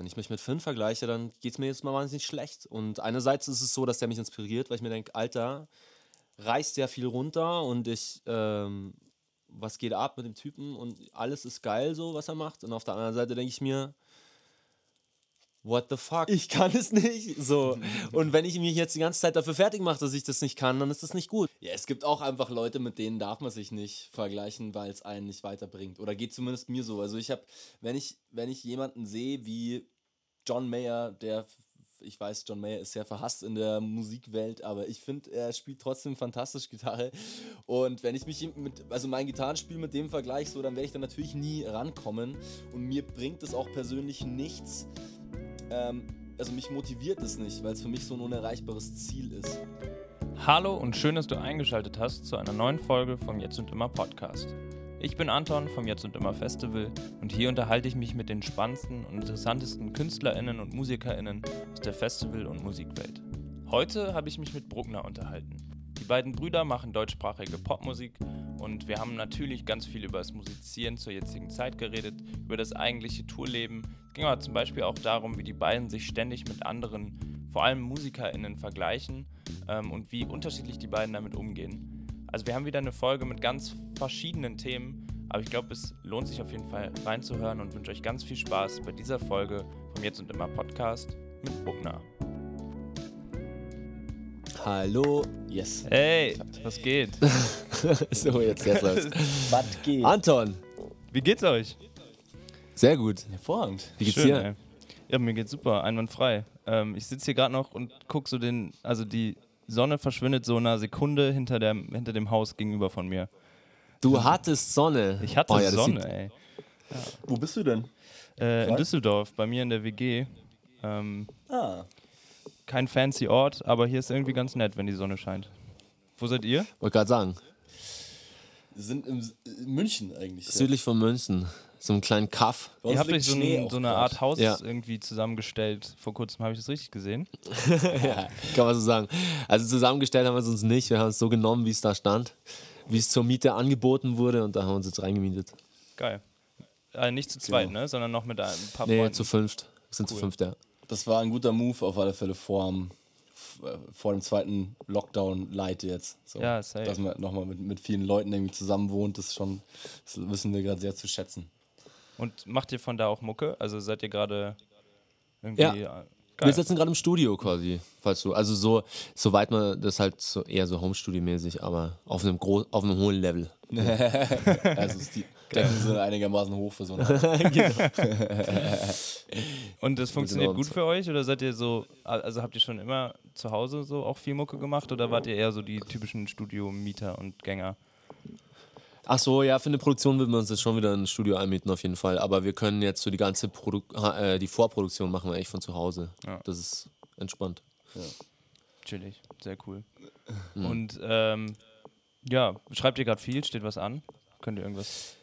wenn ich mich mit Finn vergleiche, dann geht es mir jetzt mal wahnsinnig schlecht. Und einerseits ist es so, dass der mich inspiriert, weil ich mir denke, Alter, reißt sehr viel runter und ich, ähm, was geht ab mit dem Typen und alles ist geil so, was er macht. Und auf der anderen Seite denke ich mir, what the fuck, ich kann es nicht. So. Und wenn ich mich jetzt die ganze Zeit dafür fertig mache, dass ich das nicht kann, dann ist das nicht gut. Ja, es gibt auch einfach Leute, mit denen darf man sich nicht vergleichen, weil es einen nicht weiterbringt. Oder geht zumindest mir so. Also ich habe, wenn ich, wenn ich jemanden sehe wie John Mayer, der ich weiß, John Mayer ist sehr verhasst in der Musikwelt, aber ich finde, er spielt trotzdem fantastisch Gitarre. Und wenn ich mich mit, also mein Gitarrenspiel mit dem vergleiche, so, dann werde ich da natürlich nie rankommen. Und mir bringt es auch persönlich nichts, ähm, also mich motiviert es nicht, weil es für mich so ein unerreichbares Ziel ist. Hallo und schön, dass du eingeschaltet hast zu einer neuen Folge vom Jetzt und Immer Podcast. Ich bin Anton vom Jetzt und Immer Festival und hier unterhalte ich mich mit den spannendsten und interessantesten KünstlerInnen und MusikerInnen aus der Festival- und Musikwelt. Heute habe ich mich mit Bruckner unterhalten. Die beiden Brüder machen deutschsprachige Popmusik und wir haben natürlich ganz viel über das Musizieren zur jetzigen Zeit geredet, über das eigentliche Tourleben. Es ging aber zum Beispiel auch darum, wie die beiden sich ständig mit anderen, vor allem MusikerInnen, vergleichen ähm, und wie unterschiedlich die beiden damit umgehen. Also wir haben wieder eine Folge mit ganz verschiedenen Themen, aber ich glaube, es lohnt sich auf jeden Fall reinzuhören und wünsche euch ganz viel Spaß bei dieser Folge vom Jetzt und Immer Podcast mit Bruckner. Hallo. Yes. Hey, was geht? so, jetzt, jetzt läuft's. Was geht? Anton, Wie geht's euch? sehr gut. Hervorragend. Wie geht's Schön, dir? ey. Ja, mir geht's super, einwandfrei. Ähm, ich sitze hier gerade noch und guck so den, also die Sonne verschwindet so eine Sekunde hinter, der, hinter dem Haus gegenüber von mir. Du hattest Sonne. Ich hatte Oh ja, Sonne, ey. Wo bist du denn? Äh, in? Düsseldorf, bei mir in der WG. Ähm, Ah. Kein fancy Ort, aber hier ist irgendwie ganz nett, wenn die Sonne scheint. Wo seid ihr? Wollte gerade sagen, Wir sind im, in München eigentlich. ja. südlich von München. So einen kleinen Kaff. Ihr habt euch so, ein, so eine. Art Haus Ja. irgendwie zusammengestellt. Vor kurzem habe ich das richtig gesehen. Kann man so sagen. Also zusammengestellt haben wir es uns nicht. Wir haben es so genommen, wie es da stand. Wie es zur Miete angeboten wurde und da haben wir uns jetzt reingemietet. Geil. Äh, nicht zu zweit, Genau. ne? Sondern noch mit ein paar Nee, Freunden. zu fünft. Wir sind zu Cool. fünft, ja. Das war ein guter Move auf alle Fälle vor vor dem zweiten Lockdown-Light jetzt. So, Ja, safe. Dass man nochmal mit, mit vielen Leuten irgendwie zusammen wohnt, das ist schon, das wissen wir gerade sehr zu schätzen. Und macht ihr von da auch Mucke? Also seid ihr gerade irgendwie. Ja. äh, Wir Geil. sitzen gerade im Studio quasi, falls du. Also so, soweit man das halt so eher so Homestudio-mäßig, aber auf einem auf einem hohen Level. Also Decken sind einigermaßen hoch für so eine. Und das funktioniert gut für euch? Oder seid ihr so, also habt ihr schon immer zu Hause so auch viel Mucke gemacht? Oder wart ihr eher so die typischen Studio-Mieter und Gänger? Ach so, ja, für eine Produktion würden wir uns jetzt schon wieder ein Studio einmieten auf jeden Fall. Aber wir können jetzt so die ganze Produ äh, die Vorproduktion machen wir echt von zu Hause. Ja. Das ist entspannt. Chillig, sehr cool. Mhm. Und ähm, ja, schreibt ihr gerade viel? Steht was an? Könnt ihr irgendwas?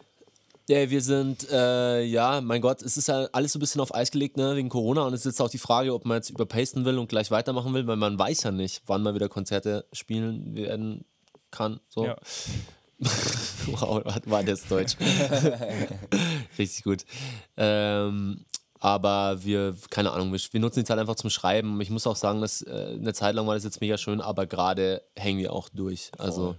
Ja, wir sind, äh, ja, mein Gott, es ist ja alles so ein bisschen auf Eis gelegt, ne, wegen Corona. Und es ist jetzt auch die Frage, ob man jetzt überpasten will und gleich weitermachen will, weil man weiß ja nicht, wann man wieder Konzerte spielen werden kann. So. Ja. wow, war das Deutsch. Richtig gut. Ähm, aber wir, keine Ahnung, wir, wir nutzen die Zeit einfach zum Schreiben. Ich muss auch sagen, dass äh, eine Zeit lang war das jetzt mega schön, aber gerade hängen wir auch durch. Also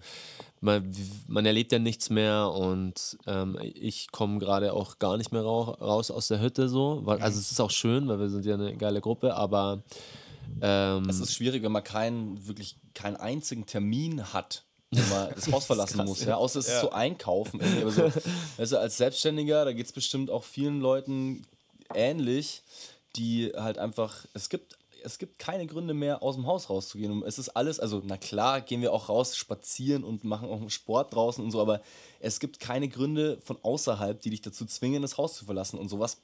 man, man erlebt ja nichts mehr und ähm, ich komme gerade auch gar nicht mehr rau raus aus der Hütte so. Also es ist auch schön, weil wir sind ja eine geile Gruppe, aber ähm, Es ist schwierig, wenn man keinen, wirklich keinen einzigen Termin hat, wo man das Haus verlassen krass, muss. ja. Ja? Außer es ist so einkaufen. Aber so, weißt du, als Selbstständiger, da geht es bestimmt auch vielen Leuten ähnlich, die halt einfach, es gibt, es gibt keine Gründe mehr, aus dem Haus rauszugehen. Es ist alles, also na klar, gehen wir auch raus, spazieren und machen auch Sport draußen und so, aber es gibt keine Gründe von außerhalb, die dich dazu zwingen, das Haus zu verlassen. Und sowas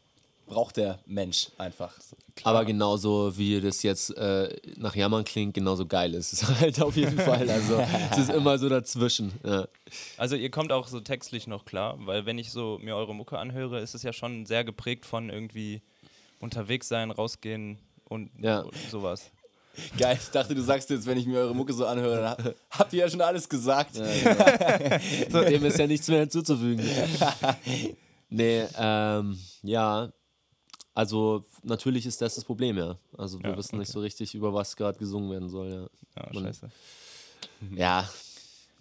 braucht der Mensch einfach. Aber genauso wie das jetzt äh, nach Jammern klingt, genauso geil ist es halt auf jeden Fall. Also es ist immer so dazwischen. Ja. Also ihr kommt auch so textlich noch klar, weil wenn ich so mir eure Mucke anhöre, ist es ja schon sehr geprägt von irgendwie unterwegs sein, rausgehen und, Ja. und sowas. Geil, ich dachte, du sagst jetzt, wenn ich mir eure Mucke so anhöre, dann ha- habt ihr ja schon alles gesagt. Dem ist ja nichts mehr hinzuzufügen. nee, ähm, ja. Also natürlich ist das das Problem, ja. Also wir Ja, wissen nicht okay. so richtig, über was gerade gesungen werden soll, ja. Ja, Man- scheiße. Ja,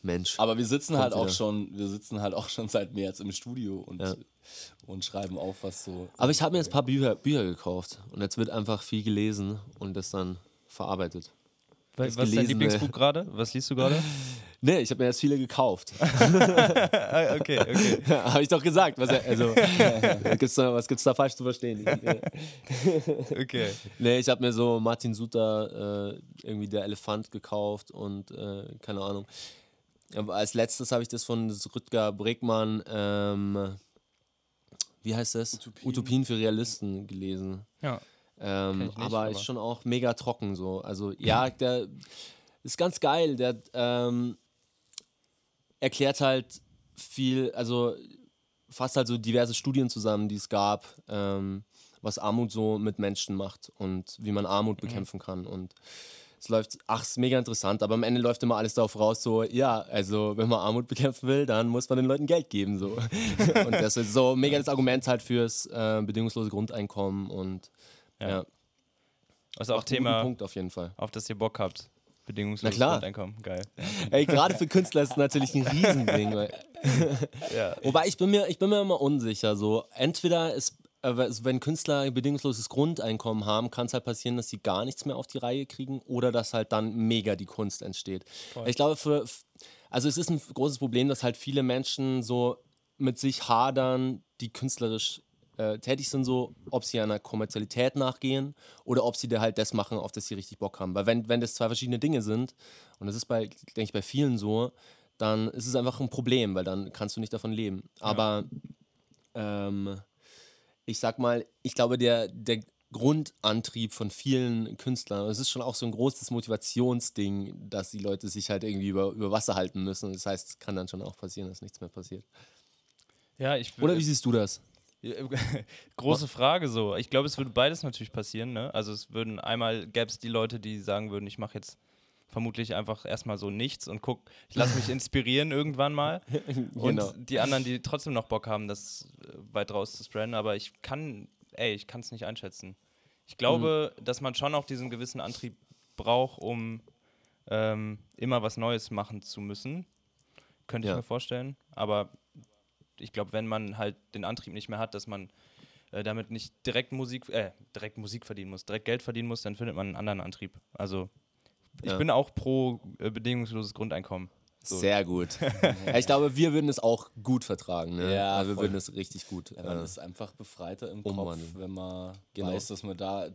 Mensch. Aber wir sitzen halt auch wieder. schon, wir sitzen halt auch schon seit März im Studio und, Ja. und schreiben auf, was so. Aber ich habe mir jetzt ein paar Bücher, Bücher gekauft und jetzt wird einfach viel gelesen und das dann verarbeitet. Was Das ist dein. Lieblingsbuch gerade? Was liest du gerade? Nee, ich habe mir jetzt viele gekauft. Ah, okay, okay. habe ich doch gesagt. Was, also, gibt's da, was gibt's da falsch zu verstehen? Okay. nee, ich habe mir so Martin Suter, äh, irgendwie der Elefant gekauft und äh, keine Ahnung. Aber als letztes habe ich das von Rüdger Bregmann, ähm, wie heißt das? Utopien. Utopien für Realisten gelesen. Ja. Ähm, nicht, aber, aber- ist schon auch mega trocken so. Also ja, der ist ganz geil. Der ähm, erklärt halt viel, also fasst halt so diverse Studien zusammen, die es gab, ähm, was Armut so mit Menschen macht und wie man Armut Mhm. bekämpfen kann. Und es läuft, ach, ist mega interessant, aber am Ende läuft immer alles darauf raus, so, ja, also wenn man Armut bekämpfen will, dann muss man den Leuten Geld geben, so. und das ist so mega das Argument halt fürs äh, bedingungslose Grundeinkommen und Ja. ja. Was auch Thema, Punkt auf jeden Fall. auf das ihr Bock habt. Bedingungsloses. Grundeinkommen. Geil. Ey, gerade für Künstler ist es natürlich ein Riesending. Weil, Ja. wobei ich bin mir, ich bin mir immer unsicher. So, entweder ist, also wenn Künstler ein bedingungsloses Grundeinkommen haben, kann es halt passieren, dass sie gar nichts mehr auf die Reihe kriegen oder dass halt dann mega die Kunst entsteht. Ich glaube, für, also es ist ein großes Problem, dass halt viele Menschen so mit sich hadern, die künstlerisch äh, tätig sind, so ob sie einer Kommerzialität nachgehen oder ob sie da halt das machen, auf das sie richtig Bock haben. Weil wenn, wenn das zwei verschiedene Dinge sind, und das ist bei, denke ich, bei vielen so, dann ist es einfach ein Problem, weil dann kannst du nicht davon leben. Aber ähm, ich sag mal, ich glaube, der, der Grundantrieb von vielen Künstlern, es ist schon auch so ein großes Motivationsding, dass die Leute sich halt irgendwie über, über Wasser halten müssen. Das heißt, es kann dann schon auch passieren, dass nichts mehr passiert. Ja, ich Oder wie siehst du das? Große Frage so. Ich glaube, es würde beides natürlich passieren. Ne? Also es würden einmal gäbe es die Leute, die sagen würden, ich mache jetzt vermutlich einfach erstmal so nichts und guck, ich lasse mich inspirieren irgendwann mal. Und Genau. die anderen, die trotzdem noch Bock haben, das äh, weit raus zu spreaden, aber ich kann, ey, ich kann es nicht einschätzen. Ich glaube, dass man schon auch diesen gewissen Antrieb braucht, um ähm, immer was Neues machen zu müssen. Könnte Ja. ich mir vorstellen. Aber ich glaube, wenn man halt den Antrieb nicht mehr hat, dass man äh, damit nicht direkt Musik, äh, direkt Musik verdienen muss, direkt Geld verdienen muss, dann findet man einen anderen Antrieb. Also ich Ja. bin auch pro äh, bedingungsloses Grundeinkommen. So. Sehr gut. ja, ich glaube, wir würden es auch gut vertragen. Ne? Ja, Also wir voll. würden es richtig gut. Ja, man äh, ist einfach befreiter im umwandeln. Kopf, wenn man Genau. weiß, dass man da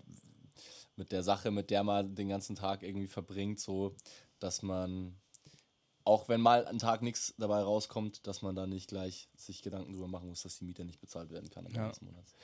mit der Sache, mit der man den ganzen Tag irgendwie verbringt, so, dass man, auch wenn mal ein Tag nichts dabei rauskommt, dass man da nicht gleich sich Gedanken drüber machen muss, dass die Miete nicht bezahlt werden kann am Ja. Ende des Monats.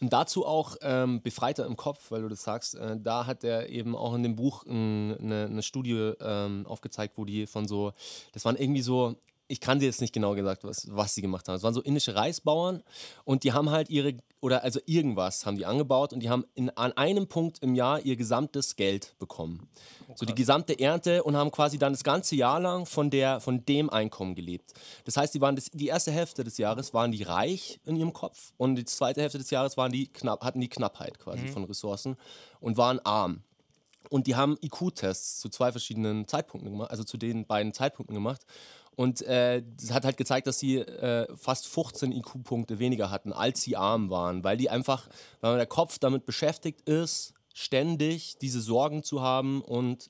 Und dazu auch ähm, Befreiter im Kopf, weil du das sagst, äh, da hat er eben auch in dem Buch eine, eine Studie ähm, aufgezeigt, wo die von so, das waren irgendwie so, ich kann dir jetzt nicht genau gesagt, was, was sie gemacht haben. Es waren so indische Reisbauern und die haben halt ihre, oder also irgendwas haben die angebaut und die haben in, an einem Punkt im Jahr ihr gesamtes Geld bekommen. so die gesamte Ernte und haben quasi dann das ganze Jahr lang von, der, von dem Einkommen gelebt. Das heißt, die, waren das, die erste Hälfte des Jahres waren die reich in ihrem Kopf und die zweite Hälfte des Jahres waren die knapp, hatten die Knappheit quasi von Ressourcen und waren arm. Und die haben IQ-Tests zu zwei verschiedenen Zeitpunkten gemacht, also zu den beiden Zeitpunkten gemacht. Und äh, das hat halt gezeigt, dass sie äh, fast 15 IQ-Punkte weniger hatten, als sie arm waren, weil die einfach, weil der Kopf damit beschäftigt ist, ständig diese Sorgen zu haben und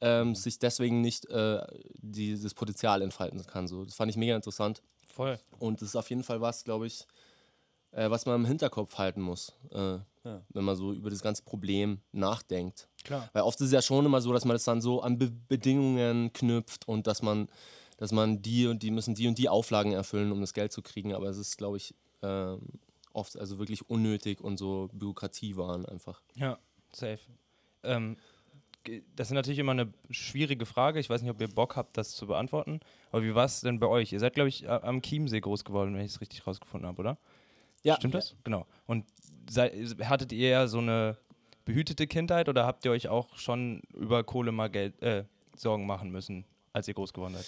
ähm, sich deswegen nicht äh, dieses Potenzial entfalten kann. So, das fand ich mega interessant. Voll. Und das ist auf jeden Fall was, glaube ich, äh, was man im Hinterkopf halten muss, äh, Ja. wenn man so über das ganze Problem nachdenkt. Klar. Weil oft ist es ja schon immer so, dass man das dann so an Be Bedingungen knüpft und dass man, dass man die und die müssen die und die Auflagen erfüllen, um das Geld zu kriegen. Aber es ist, glaube ich, ähm, oft also wirklich unnötig und so Bürokratie waren einfach. Ja, safe. Ähm, das ist natürlich immer eine schwierige Frage. Ich weiß nicht, ob ihr Bock habt, das zu beantworten. Aber wie war es denn bei euch? Ihr seid, glaube ich, am Chiemsee groß geworden, wenn ich es richtig rausgefunden habe, oder? Ja. Stimmt das? Genau. Und sei, hattet ihr eher so eine behütete Kindheit oder habt ihr euch auch schon über Kohle mal Geld, äh, Sorgen machen müssen, als ihr groß geworden seid?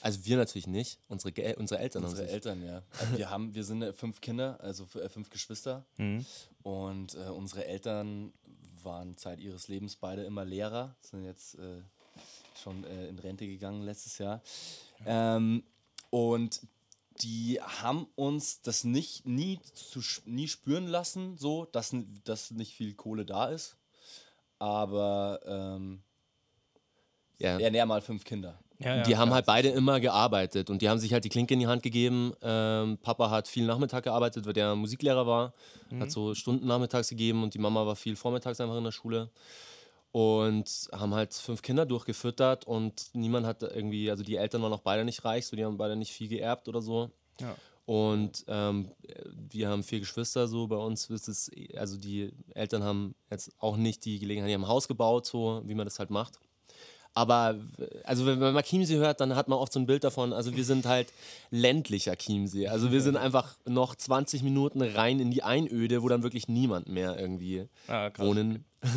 Also wir natürlich nicht. Unsere, Ge unsere Eltern Unsere. Eltern, ja. Also wir haben, wir sind äh, fünf Kinder, also äh, fünf Geschwister. Mhm. Und äh, unsere Eltern waren Zeit ihres Lebens beide immer Lehrer, sind jetzt äh, schon äh, in Rente gegangen letztes Jahr. Ähm, und die haben uns das nicht nie, zu, nie spüren lassen, so, dass, dass nicht viel Kohle da ist. Aber ähm, Ja. ja, näher mal fünf Kinder. Ja, die haben halt beide immer gearbeitet und die haben sich halt die Klinke in die Hand gegeben. Ähm, Papa hat viel Nachmittag gearbeitet, weil der Musiklehrer war, hat so Stunden nachmittags gegeben und die Mama war viel vormittags einfach in der Schule. Und haben halt fünf Kinder durchgefüttert und niemand hat irgendwie, also die Eltern waren auch beide nicht reich, so die haben beide nicht viel geerbt oder so. Ja. Und ähm, wir haben vier Geschwister, so bei uns ist es, also die Eltern haben jetzt auch nicht die Gelegenheit, die haben ein Haus gebaut, so wie man das halt macht. Aber also wenn man Chiemsee hört, dann hat man oft so ein Bild davon, also wir sind halt ländlicher Chiemsee. Also wir sind einfach noch 20 Minuten rein in die Einöde, wo dann wirklich niemand mehr irgendwie Ah, wohnen.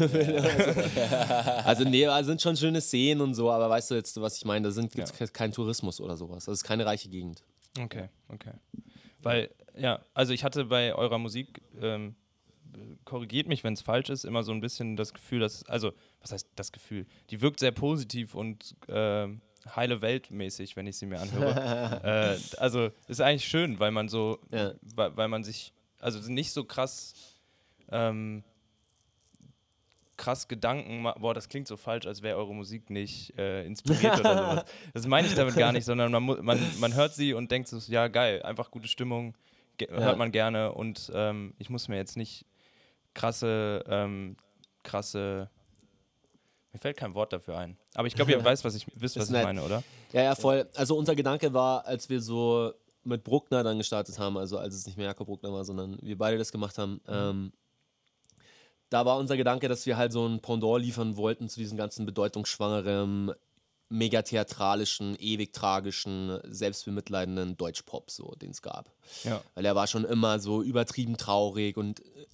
also nee, also sind schon schöne Szenen und so, aber weißt du jetzt, was ich meine, da sind gibt's Ja. kein Tourismus oder sowas. Das ist keine reiche Gegend. Okay, okay. Weil, ja, also ich hatte bei eurer Musik, ähm, korrigiert mich, wenn es falsch ist, immer so ein bisschen das Gefühl, dass, also, was heißt das Gefühl? Die wirkt sehr positiv und ähm, heile Weltmäßig, wenn ich sie mir anhöre. äh, also, ist eigentlich schön, weil man so, Ja. weil, weil man sich, also nicht so krass, ähm, krass Gedanken, boah, das klingt so falsch, als wäre eure Musik nicht äh, inspiriert oder sowas. Das meine ich damit gar nicht, sondern man, man, man hört sie und denkt so, ja geil, einfach gute Stimmung, ge- hört man gerne und ähm, ich muss mir jetzt nicht krasse, ähm, krasse, mir fällt kein Wort dafür ein. Aber ich glaube, ihr weißt, was ich, wisst, was Ist ich nett. meine, oder? Ja, ja, voll. Also unser Gedanke war, als wir so mit Bruckner dann gestartet haben, also als es nicht mehr Jakob Bruckner war, sondern wir beide das gemacht haben, ähm, da war unser Gedanke, dass wir halt so ein Pendant liefern wollten zu diesem ganzen bedeutungsschwangeren, mega theatralischen, ewig tragischen, selbstbemitleidenden Deutschpop, so, den es gab. Ja. Weil er war schon immer so übertrieben traurig und äh,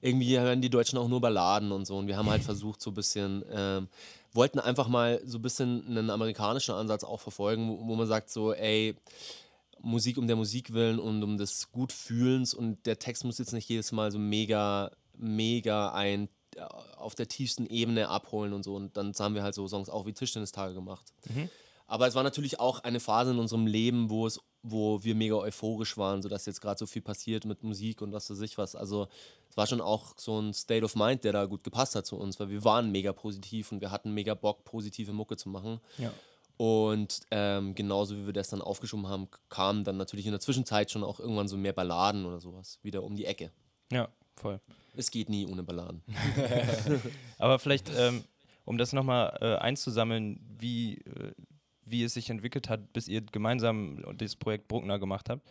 irgendwie hören die Deutschen auch nur Balladen und so. Und wir haben halt versucht, so ein bisschen, ähm, wollten einfach mal so ein bisschen einen amerikanischen Ansatz auch verfolgen, wo, wo man sagt so, ey, Musik um der Musik willen und um des Gutfühlens und der Text muss jetzt nicht jedes Mal so mega, mega ein äh, auf der tiefsten Ebene abholen und so. Und dann haben wir halt so Songs auch wie Tischtennistage gemacht. Aber es war natürlich auch eine Phase in unserem Leben, wo es, wo wir mega euphorisch waren, sodass jetzt gerade so viel passiert mit Musik und was weiß ich was. Also es war schon auch so ein State of Mind, der da gut gepasst hat zu uns, weil wir waren mega positiv und wir hatten mega Bock, positive Mucke zu machen. Ja. Und ähm, genauso wie wir das dann aufgeschoben haben, kamen dann natürlich in der Zwischenzeit schon auch irgendwann so mehr Balladen oder sowas wieder um die Ecke. Ja, voll. Es geht nie ohne Balladen. Aber vielleicht, ähm, um das nochmal äh, einzusammeln, wie, äh, wie es sich entwickelt hat, bis ihr gemeinsam das Projekt Bruckner gemacht habt.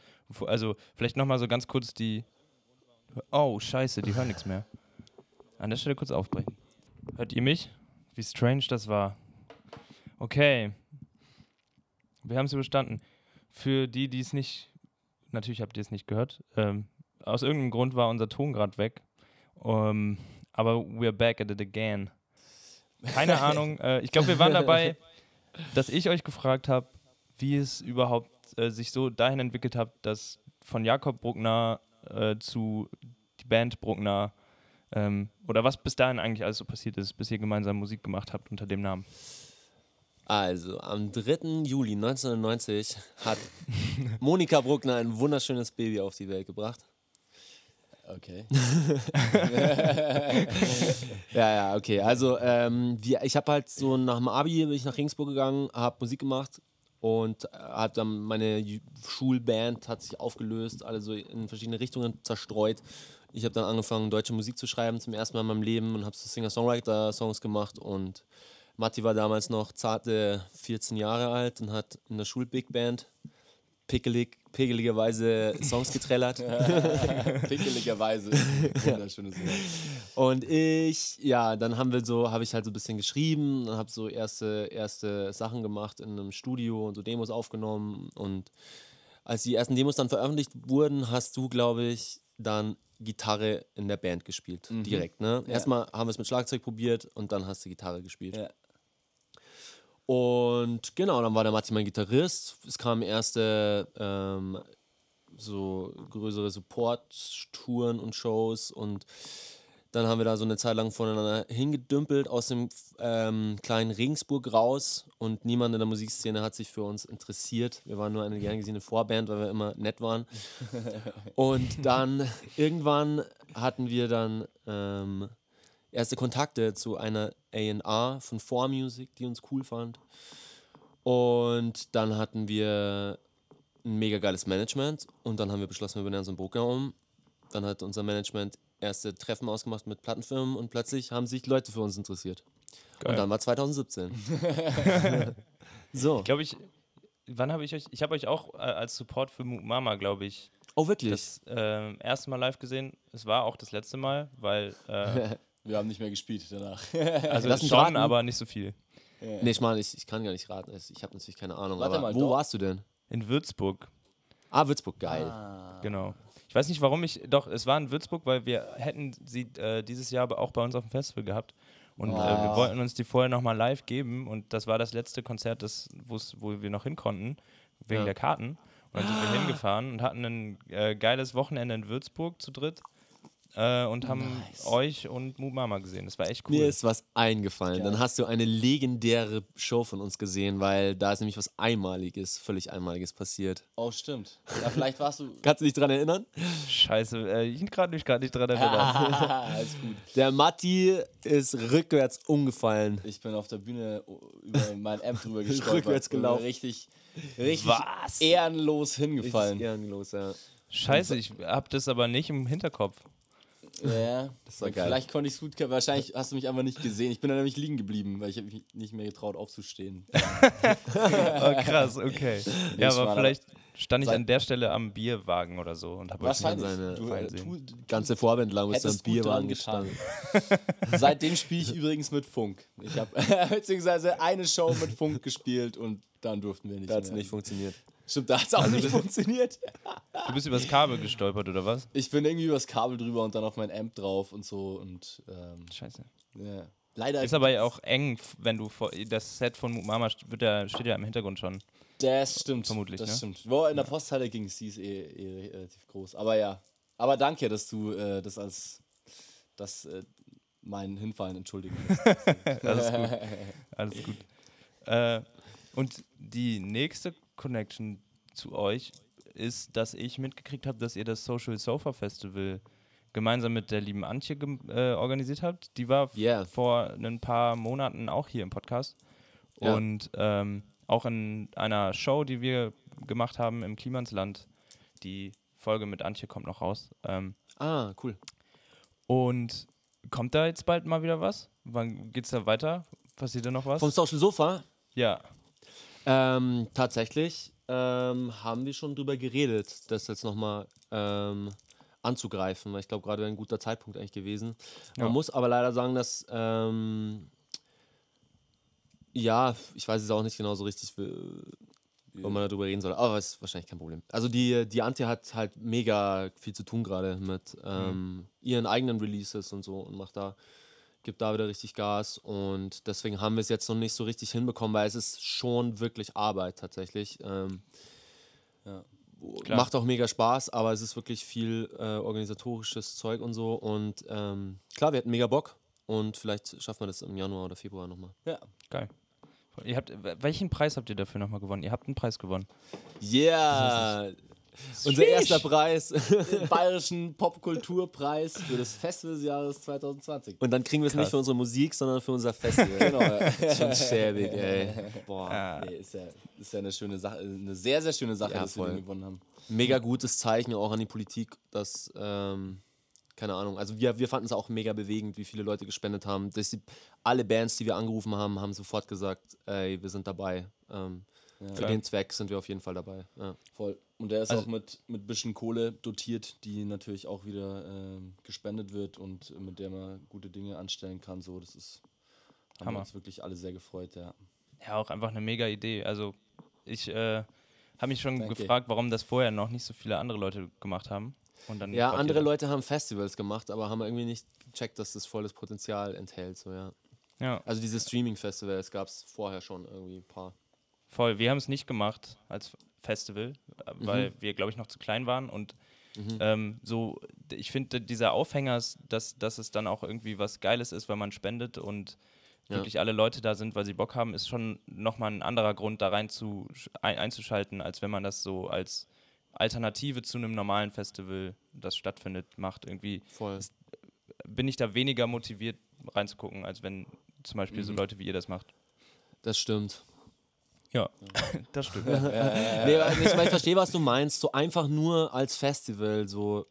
Also vielleicht nochmal so ganz kurz die... Oh, scheiße, die hören nichts mehr. An der Stelle kurz aufbrechen. Hört ihr mich? Wie strange das war. Okay. Wir haben es überstanden. Für die, die es nicht... Natürlich habt ihr es nicht gehört. Ähm, aus irgendeinem Grund war unser Ton gerade weg. Ähm, aber we're back at it again. Keine Ahnung. Äh, ich glaube, wir waren dabei, dass ich euch gefragt habe, wie es überhaupt äh, sich so dahin entwickelt hat, dass von Jakob Bruckner äh, zu die Band Bruckner ähm, oder was bis dahin eigentlich alles so passiert ist, bis ihr gemeinsam Musik gemacht habt unter dem Namen. Also, am 3. Juli 1990 hat Monika Bruckner ein wunderschönes Baby auf die Welt gebracht. Okay. Ja, ja, okay. Also, ähm, wir, ich habe halt so nach dem Abi bin ich nach Regensburg gegangen, habe Musik gemacht und habe dann meine Schulband hat sich aufgelöst, alle so in verschiedene Richtungen zerstreut. Ich habe dann angefangen, deutsche Musik zu schreiben zum ersten Mal in meinem Leben und habe so Singer-Songwriter-Songs gemacht und Matti war damals noch zarte 14 Jahre alt und hat in der Schul-Big Band pickelig, pickeligerweise Songs getrellert. Pickeligerweise. Wunderschönes Wort. Und ich, ja, dann haben wir so, habe ich halt so ein bisschen geschrieben und habe so erste, erste Sachen gemacht in einem Studio und so Demos aufgenommen. Und als die ersten Demos dann veröffentlicht wurden, hast du, glaube ich, dann Gitarre in der Band gespielt. Direkt, ne? Ja. Erstmal haben wir es mit Schlagzeug probiert und dann hast du Gitarre gespielt. Ja. Und genau, dann war der Matti mein Gitarrist. Es kamen erste ähm, so größere Support-Touren und Shows und dann haben wir da so eine Zeit lang voneinander hingedümpelt aus dem ähm, kleinen Regensburg raus und niemand in der Musikszene hat sich für uns interessiert. Wir waren nur eine gern gesehene Vorband, weil wir immer nett waren. Und dann irgendwann hatten wir dann ähm, erste Kontakte zu einer A&R von 4Music, die uns cool fand. Und dann hatten wir ein mega geiles Management und dann haben wir beschlossen, wir benennen so einen Broker um. Dann hat unser Management erste Treffen ausgemacht mit Plattenfirmen und plötzlich haben sich Leute für uns interessiert. Geil. Und dann war 2017. so. Ich glaube, ich. Wann habe ich euch. Ich habe euch auch äh, als Support für Mook Mama, glaube ich, Oh, wirklich? das äh, erste Mal live gesehen. Es war auch das letzte Mal, weil. Äh, Wir haben nicht mehr gespielt danach. also Lass mich schon, raten. aber nicht so viel. nee, ich meine, ich, ich kann gar nicht raten. Ich habe natürlich keine Ahnung. Warte aber mal, wo doch. warst du denn? In Würzburg, Ah, Würzburg, geil. genau. Ich weiß nicht, warum ich. Doch, es war in Würzburg, weil wir hätten sie äh, dieses Jahr aber auch bei uns auf dem Festival gehabt. Und äh, wir Oh. wollten uns die vorher nochmal live geben. Und das war das letzte Konzert, das, wo wir noch hin konnten, wegen Ja. der Karten. Und dann sind wir hingefahren und hatten ein äh, geiles Wochenende in Würzburg zu dritt. Äh, und haben Nice. euch und Moot Mama gesehen. Das war echt cool. Mir ist was eingefallen. Geil. Dann hast du eine legendäre Show von uns gesehen, weil da ist nämlich was Einmaliges, völlig Einmaliges passiert. Oh, stimmt. Ja, vielleicht warst du. Kannst du dich dran erinnern? Scheiße, äh, ich bin gerade nicht, grad nicht dran erinnert. Alles gut. Der Matti ist rückwärts umgefallen. Ich bin auf der Bühne über mein Amp drüber gestolpert. Rückwärts gelaufen. Richtig, richtig Was? ehrenlos Richtig hingefallen. gern los, ja. Scheiße, ich hab das aber nicht im Hinterkopf. Ja, Das war geil. Vielleicht konnte ich es gut. Wahrscheinlich hast du mich einfach nicht gesehen. Ich bin dann nämlich liegen geblieben, weil ich mich nicht mehr getraut aufzustehen. Oh, krass, okay. ja, aber da- vielleicht stand ich an der Stelle am Bierwagen oder so und habe euch Wahrscheinlich. seine Du, Fallen äh, tu, Ganze Vorband lang ist am Bierwagen gestanden. Seitdem spiele ich übrigens mit Funk. Ich habe beziehungsweise eine Show mit Funk gespielt und dann durften wir nicht Da hat es nicht funktioniert. Stimmt, da hat es auch nicht funktioniert. Du bist übers Kabel gestolpert oder was? Ich bin irgendwie übers Kabel drüber und dann auf mein Amp drauf und so und ähm, Scheiße. ja. Leider Ist aber ja auch eng, wenn du vor, das Set von Mama wird ja, steht ja im Hintergrund schon. Das stimmt. Vermutlich, Das ne? stimmt. Wo, in der Posthalle ging es, ist eh, eh relativ groß. Aber ja. Aber danke, dass du äh, das als das äh, mein Hinfallen entschuldigen lässt. Alles gut. Alles gut. Äh, und die nächste Connection zu euch ist, dass ich mitgekriegt habe, dass ihr das Social Sofa Festival gemeinsam mit der lieben Antje äh, organisiert habt. Die war Yeah. vor ein paar Monaten auch hier im Podcast. Ja. Und ähm, auch in einer Show, die wir gemacht haben im Klimansland. Die Folge mit Antje kommt noch raus. Ähm, Ah, cool. und kommt da jetzt bald mal wieder was? Wann geht's da weiter? Passiert da noch was? Vom Social Sofa ja. Ähm, tatsächlich ähm, haben wir schon drüber geredet, das jetzt nochmal ähm, anzugreifen, weil ich glaube, gerade wäre ein guter Zeitpunkt eigentlich gewesen. Ja. Man muss aber leider sagen, dass, ähm, ja, ich weiß es auch nicht genau so richtig, ob man darüber reden soll, aber ist wahrscheinlich kein Problem. Also die, die Antje hat halt mega viel zu tun gerade mit ähm, ihren eigenen Releases und so und macht da gibt da wieder richtig Gas und deswegen haben wir es jetzt noch nicht so richtig hinbekommen, weil es ist schon wirklich Arbeit tatsächlich. Ähm, Ja. Klar. macht auch mega Spaß, aber es ist wirklich viel äh, organisatorisches Zeug und so und ähm, klar, wir hätten mega Bock und vielleicht schaffen wir das im Januar oder Februar nochmal. ja. Geil. Ihr habt, welchen Preis habt ihr dafür nochmal gewonnen? Ihr habt einen Preis gewonnen. Yeah! Unser erster Preis. Den Bayerischen Popkulturpreis für das Festival des Jahres 2020. Und dann kriegen wir es nicht für unsere Musik, sondern für unser Festival. Genau, ja. Schon schäbig, ey. Boah. Ah, Nee, ist, ja, ist ja eine schöne Sache, eine sehr, sehr schöne Sache, Ja, dass wir voll. den gewonnen haben. mega gutes Zeichen auch an die Politik, dass, ähm, keine Ahnung, also wir, wir fanden es auch mega bewegend, wie viele Leute gespendet haben. Dass die, alle Bands, die wir angerufen haben, haben sofort gesagt, ey, wir sind dabei. Ähm, für Klar. den Zweck sind wir auf jeden Fall dabei. Ja. Voll. Und der ist Also- auch mit, mit bisschen Kohle dotiert, die natürlich auch wieder ähm, gespendet wird und mit der man gute Dinge anstellen kann. So, das ist haben Hammer. wir uns wirklich alle sehr gefreut, ja. ja, auch einfach eine mega Idee. Also ich äh, habe mich schon Danke. gefragt, warum das vorher noch nicht so viele andere Leute gemacht haben. Ja, andere. Leute haben Festivals gemacht, aber haben irgendwie nicht gecheckt, dass das volles Potenzial enthält. So, ja. Ja, Also diese Streaming-Festivals gab es vorher schon irgendwie ein paar. voll. Wir haben es nicht gemacht als Festival, äh, weil Mhm. wir, glaube ich, noch zu klein waren und ähm, so, ich finde, dieser Aufhänger, ist, dass, dass es dann auch irgendwie was Geiles ist, weil man spendet und Ja. wirklich alle Leute da sind, weil sie Bock haben, ist schon nochmal ein anderer Grund, da rein zu, ein, einzuschalten, als wenn man das so als Alternative zu einem normalen Festival, das stattfindet, macht. Irgendwie Voll. bin ich da weniger motiviert reinzugucken, als wenn zum Beispiel Mhm. so Leute wie ihr das macht. Das stimmt. Ja, das stimmt. Nee, aber ich, mein, ich verstehe, was du meinst. So einfach nur als Festival, so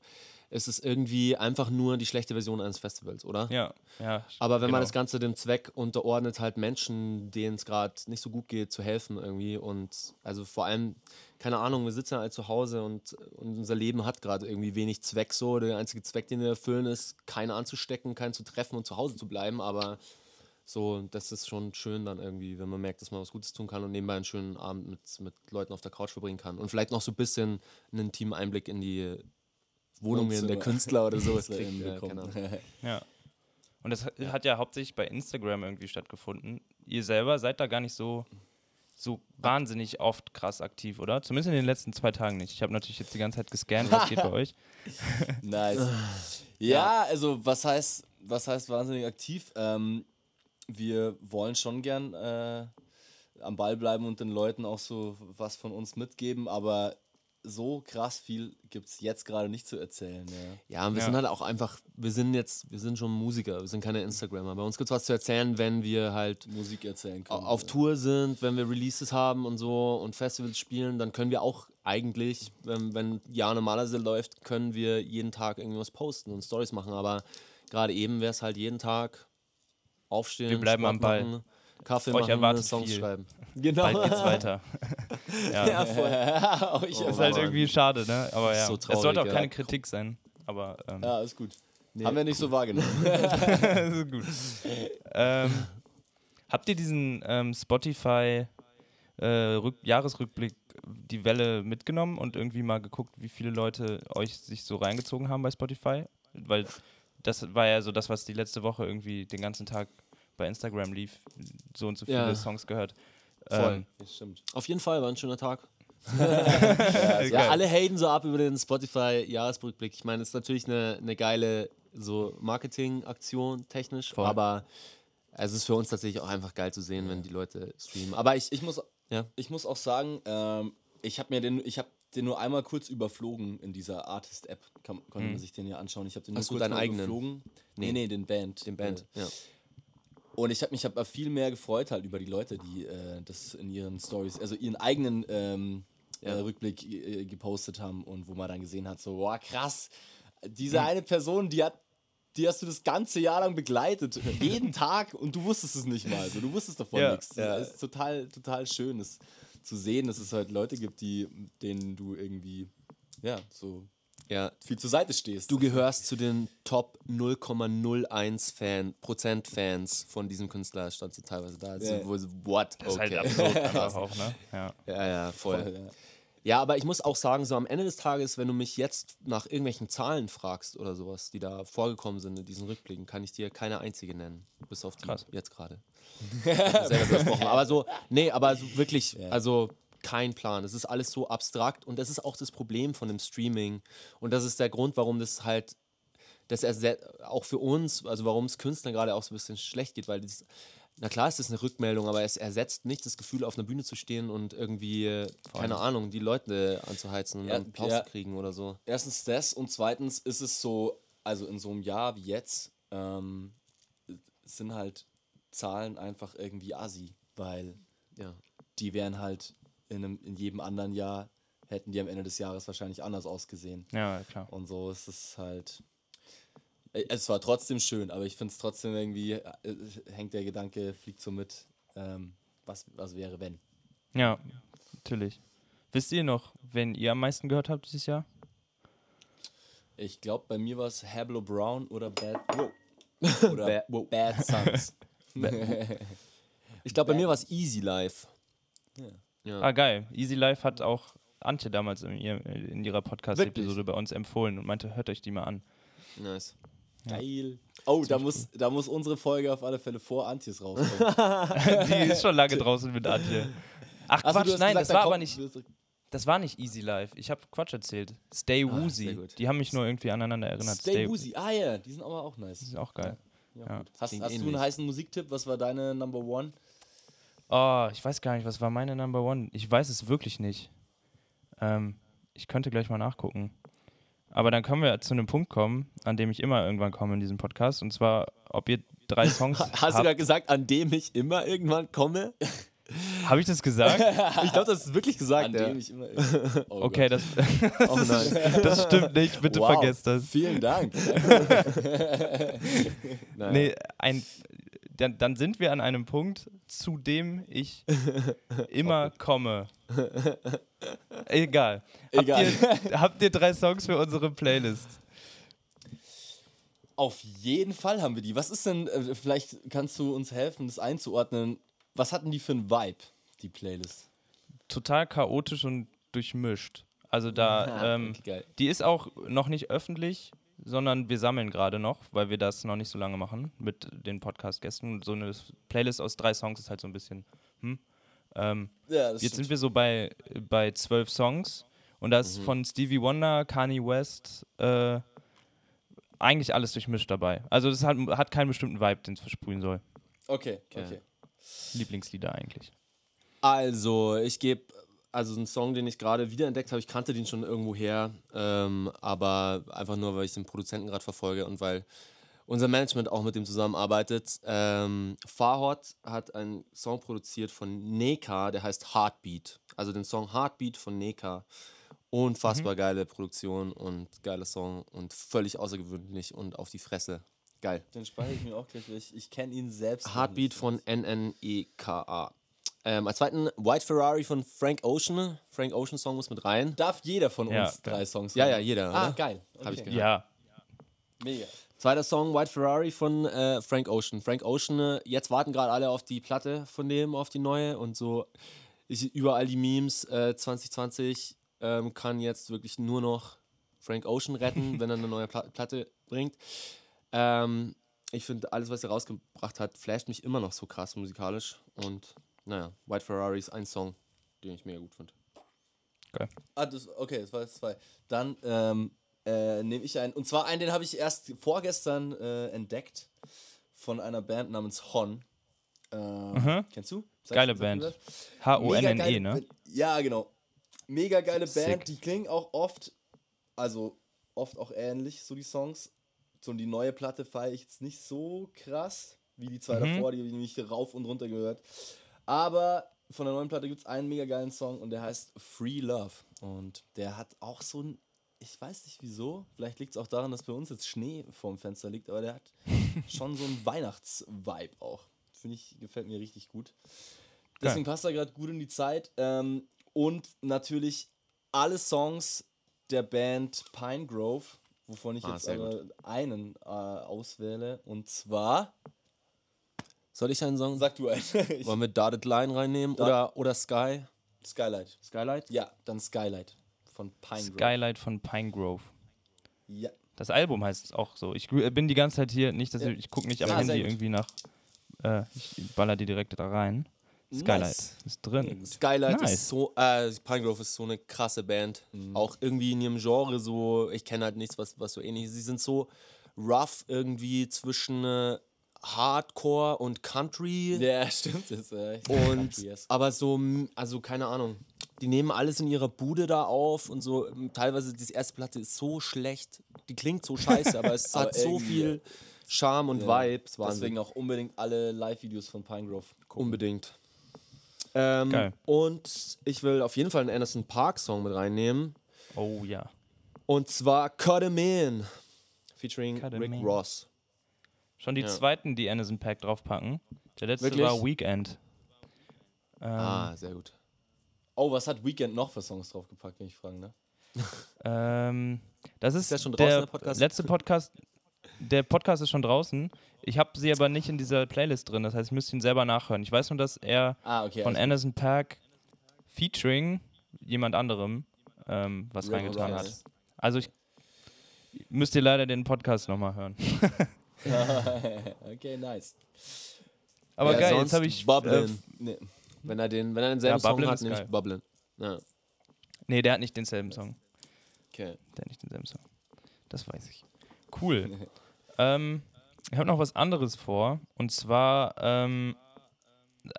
ist es irgendwie einfach nur die schlechte Version eines Festivals, oder? Ja, ja. Aber wenn man genau. das Ganze dem Zweck unterordnet, halt Menschen, denen es gerade nicht so gut geht, zu helfen irgendwie. Und also vor allem, keine Ahnung, wir sitzen halt zu Hause und, und unser Leben hat gerade irgendwie wenig Zweck so. Der einzige Zweck, den wir erfüllen, ist, keinen anzustecken, keinen zu treffen und zu Hause zu bleiben. Aber so, das ist schon schön dann irgendwie, wenn man merkt, dass man was Gutes tun kann und nebenbei einen schönen Abend mit, mit Leuten auf der Couch verbringen kann. Und vielleicht noch so ein bisschen einen intimen Einblick in die Wohnungen der. Künstler oder sowas kriegt. Ja, keine Ahnung. Ja. Und das hat- hat ja hauptsächlich bei Instagram irgendwie stattgefunden. Ihr selber seid da gar nicht so, so wahnsinnig oft krass aktiv, oder? Zumindest in den letzten zwei Tagen nicht. Ich habe natürlich jetzt die ganze Zeit gescannt, was geht bei euch. Nice. Ja, also was heißt, was heißt wahnsinnig aktiv? Ähm, wir wollen schon gern äh, am Ball bleiben und den Leuten auch so was von uns mitgeben, aber so krass viel gibt es jetzt gerade nicht zu erzählen. Ja. Ja, und wir Ja. sind halt auch einfach, wir sind jetzt, wir sind schon Musiker, wir sind keine Instagrammer. Bei uns gibt es was zu erzählen, wenn wir halt Musik erzählen können. auf Tour sind, wenn wir Releases haben und so und Festivals spielen, dann können wir auch eigentlich, wenn, wenn Jahr normalerweise läuft, können wir jeden Tag irgendwas posten und Stories machen. Aber gerade eben wäre es halt jeden Tag aufstehen, Wir bleiben Sport am Ball. machen, Kaffee Euch machen, erwartet Songs viel. schreiben. Genau. Bald geht's weiter. ja. ja, voll. Ich Oh, ist halt Mann. irgendwie schade, ne? Aber ja. So es traurig, sollte auch ja. keine Kritik sein. Aber ähm, ja, ist gut. Nee, Haben wir nicht so wahrgenommen. das ist gut. ähm, habt ihr diesen ähm, Spotify äh, Rück Jahresrückblick die Welle mitgenommen und irgendwie mal geguckt, wie viele Leute euch sich so reingezogen haben bei Spotify? Weil das war ja so das, was die letzte Woche irgendwie den ganzen Tag bei Instagram lief. So und so viele Ja. Songs gehört. Voll. Ähm, Das stimmt. Auf jeden Fall, war ein schöner Tag. geil. Ja, alle haten so ab über den Spotify-Jahresrückblick. Ich meine, es ist natürlich eine, eine geile so Marketing-Aktion technisch, Voll. aber es ist für uns tatsächlich auch einfach geil zu sehen, wenn die Leute streamen. Aber ich, Ich muss, Ja. ich muss auch sagen, ähm, ich habe mir den, ich habe den nur einmal kurz überflogen in dieser Artist-App. Kann, konnte man sich den ja anschauen. Ich habe den nur Hast du kurz deinen mal eigenen? überflogen. Nee, Nee. nee, den Band. den Band, Äh, ja. Und ich habe mich hab viel mehr gefreut halt über die Leute, die äh, das in ihren Stories, also ihren eigenen ähm, äh, Rückblick äh, gepostet haben und wo man dann gesehen hat, so, boah, krass, diese Hm. eine Person, die hat, die hast du das ganze Jahr lang begleitet, jeden Tag und du wusstest es nicht mal, so, du wusstest davon Ja, nichts. ja. Das ist total, total schön, das zu sehen, dass es halt Leute gibt, die, denen du irgendwie, ja, so ja. viel zur Seite stehst. Du gehörst zu den Top 0,01 Fan, Prozent Fans von diesem Künstler, stand so teilweise da. Also, so, what? Das ist halt Okay. absurd einfach auch, ne? Ja. Ja, ja, voll. Voll, ja. Ja, aber ich muss auch sagen, so am Ende des Tages, wenn du mich jetzt nach irgendwelchen Zahlen fragst oder sowas, die da vorgekommen sind in diesen Rückblicken, kann ich dir keine einzige nennen. Bis auf die Krass. jetzt gerade. Aber so, nee, aber so wirklich, also kein Plan. Es ist alles so abstrakt und das ist auch das Problem von dem Streaming. Und das ist der Grund, warum das halt, das auch für uns, also warum es Künstlern gerade auch so ein bisschen schlecht geht, weil das, na klar ist das eine Rückmeldung, aber es ersetzt nicht das Gefühl, auf einer Bühne zu stehen und irgendwie, keine Ahnung, die Leute anzuheizen und Ja, einen Applaus ja. zu kriegen oder so. Erstens das und zweitens ist es so, also in so einem Jahr wie jetzt, ähm, sind halt Zahlen einfach irgendwie assi, weil Ja. die wären halt in, einem, in jedem anderen Jahr, hätten die am Ende des Jahres wahrscheinlich anders ausgesehen. ja, klar. Und so ist es halt. äh, Es war trotzdem schön, aber ich finde es trotzdem irgendwie, äh, hängt der Gedanke, fliegt so mit, ähm, was, was wäre, wenn. Ja, natürlich. Wisst ihr noch, wenn ihr am meisten gehört habt dieses Jahr? Ich glaube, bei mir war es Hablo Brown oder Bad, wow. oder wow. Bad Sons. Ich glaube, bei mir war es Easy Life. Ja. Ja. Ah, geil. Easy Life hat auch Antje damals in, ihr, in ihrer Podcast-Episode bei uns empfohlen und meinte, hört euch die mal an. Nice. Geil. Oh, da muss, da muss unsere Folge auf alle Fälle vor Antjes rauskommen. Die ist schon lange draußen mit Antje. Ach Achso, Quatsch, nein, gesagt, das da war aber nicht, das war nicht Easy Life. Ich habe Quatsch erzählt. Stay Woozy. sehr gut. Die haben mich nur irgendwie aneinander erinnert. Stay Woozy. Ah ja, die sind aber auch Die nice. sind auch geil. Ja, Ja. Hast, hast du einen heißen Musiktipp? Was war deine Number One? Oh, ich weiß gar nicht, was war meine Number One? Ich weiß es wirklich nicht. Ähm, ich könnte gleich mal nachgucken. Aber dann können wir zu einem Punkt kommen, an dem ich immer irgendwann komme in diesem Podcast. Und zwar, ob ihr drei Songs Hast du habt. gerade gesagt, an dem ich immer irgendwann komme? Habe ich das gesagt? Ich glaube, das ist wirklich gesagt. An ja. dem ich immer. Oh Okay, Gott. das, Oh nein. das stimmt nicht. Bitte Wow. vergesst das. Vielen Dank. Naja. Nee, ein, dann, dann sind wir an einem Punkt, zu dem ich immer komme. Egal. Egal. Habt, ihr, habt ihr drei Songs für unsere Playlist? Auf jeden Fall haben wir die. Was ist denn, äh, vielleicht kannst du uns helfen, das einzuordnen. Was hatten die für ein Vibe, die Playlist? Total chaotisch und durchmischt. Also da, ähm, die ist auch noch nicht öffentlich, sondern wir sammeln gerade noch, weil wir das noch nicht so lange machen mit den Podcast-Gästen. So eine Playlist aus drei Songs ist halt so ein bisschen, hm. Ähm, Ja, Jetzt sind wir so bei, bei zwölf Songs und da ist Mhm. von Stevie Wonder, Kanye West, äh, eigentlich alles durchmischt dabei. Also das hat, hat keinen bestimmten Vibe, den es versprühen soll. Okay, okay. Lieblingslieder eigentlich. Also, ich gebe, also ein Song, den ich gerade wiederentdeckt habe, ich kannte den schon irgendwo her, ähm, aber einfach nur, weil ich den Produzenten gerade verfolge und weil unser Management auch mit dem zusammenarbeitet. Ähm, Farhot hat einen Song produziert von Neka, der heißt Heartbeat. Also den Song Heartbeat von Neka. Unfassbar geile Produktion und geiler Song und völlig außergewöhnlich und auf die Fresse. Geil. Den speichere ich mir auch gleich. weil Ich, ich kenne ihn selbst. Heartbeat von NNEKA. Ähm, als zweiten White Ferrari von Frank Ocean. Frank Ocean Song muss mit rein. Darf jeder von Ja, uns drei Songs Ja, ja, jeder. Ah, oder? geil. Hab ich Okay. gehört. Ja, Mega. Zweiter Song White Ferrari von äh, Frank Ocean. Frank Ocean, äh, jetzt warten gerade alle auf die Platte von dem, auf die neue und so. Ich, überall die Memes. Äh, 2020 ähm, kann jetzt wirklich nur noch Frank Ocean retten, wenn er eine neue Pla Platte bringt. Ähm, ich finde, alles, was er rausgebracht hat, flasht mich immer noch so krass musikalisch. Und naja, White Ferrari ist ein Song, den ich mega gut finde. Ah, das, okay, das war jetzt zwei. Dann ähm, äh, nehme ich einen. Und zwar einen, den habe ich erst vorgestern äh, entdeckt. Von einer Band namens Hon. Äh, Kennst du? Sagst- Geile Band. H-O-N-N-E, ne? Ja, genau. Mega geile Sick. Band. Die klingen auch oft, also oft auch ähnlich, so die Songs. So die neue Platte feiere ich jetzt nicht so krass wie die zwei Mhm. davor, die habe ich nämlich rauf und runter gehört. Aber von der neuen Platte gibt es einen mega geilen Song und der heißt Free Love. Und der hat auch so ein, ich weiß nicht wieso, vielleicht liegt es auch daran, dass bei uns jetzt Schnee vorm Fenster liegt, aber der hat schon so einen Weihnachtsvibe auch. Finde ich, gefällt mir richtig gut. Deswegen passt er gerade gut in die Zeit. Ähm, und natürlich alle Songs der Band Pine Grove, wovon ich Ah, jetzt einen äh, auswähle. Und zwar, Soll ich einen Song? sag du einen. Ich- Wollen wir Dotted Line reinnehmen? Da- Oder, oder Sky? Skylight. Skylight? Ja, dann Skylight von Pine Grove. Skylight von Pine Grove. Ja. Das Album heißt auch so. Ich gu- bin die ganze Zeit hier, nicht, dass Ja. ich, ich gucke nicht am Ah, sehr Handy gut. irgendwie nach. Äh, ich baller die direkt da rein. Skylight Nice. ist drin. Skylight Nice. ist so, äh, Pine Grove ist so eine krasse Band. Auch irgendwie in ihrem Genre so, ich kenne halt nichts, was, was so ähnlich ist. Sie sind so rough irgendwie zwischen äh, Hardcore und Country. Ja, stimmt. Das ist, äh, Und aber so, also keine Ahnung. Die nehmen alles in ihrer Bude da auf und so. Teilweise, die erste Platte ist so schlecht. Die klingt so scheiße, aber es Aber hat so viel Charme und Ja. Vibes. Wahnsinn. Deswegen auch unbedingt alle Live-Videos von Pine Grove gucken. Unbedingt. Ähm, Geil. Und ich will auf jeden Fall einen Anderson Park Song mit reinnehmen. Oh ja. Und zwar Cut 'em In. Featuring Cut Rick In. Ross. Schon die Ja. zweiten, die Anderson Pack draufpacken. Der letzte Wirklich? war Weekend. Ähm, Ah, sehr gut. Oh, was hat Weekend noch für Songs draufgepackt, wenn ich fragen, ne? ähm, das ist, der schon draußen, der, der Podcast? letzte Podcast. Der Podcast ist schon draußen. Ich habe sie aber nicht in dieser Playlist drin. Das heißt, ich müsste ihn selber nachhören. Ich weiß nur, dass er Ah, okay. von Anderson Pack featuring jemand anderem ähm, was reingetan hat. Also ich, müsst ihr leider den Podcast nochmal hören. okay, nice. Aber Ja, geil, sonst jetzt habe ich. Äh, Bubblen. Nee. Wenn er, den, wenn er denselben Ja, Song Bubblen hat, nehme ich geil. Bubblen. Ja. nee, der hat nicht denselben Song. Okay. Der hat nicht denselben Song. Das weiß ich. Cool. ähm, ich habe noch was anderes vor. Und zwar ähm,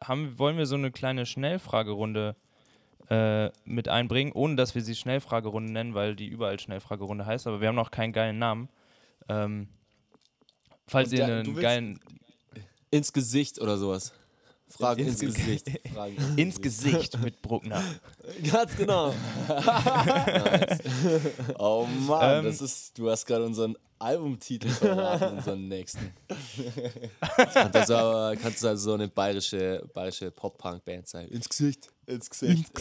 haben, wollen wir so eine kleine Schnellfragerunde äh, mit einbringen, ohne dass wir sie Schnellfragerunde nennen, weil die überall Schnellfragerunde heißt, aber wir haben noch keinen geilen Namen. Ähm, falls Und ihr da- einen du geilen Ins Gesicht oder sowas. Fragen ins, Ins Gesicht. Fragen ins Gesicht mit Bruckner. Ganz genau. Oh Mann, Ähm, das ist, du hast gerade unseren Albumtitel verraten, unseren nächsten. Kannst aber- kannst also so eine bayerische, bayerische Pop-Punk-Band sein. Ins Gesicht. Ins Gesicht.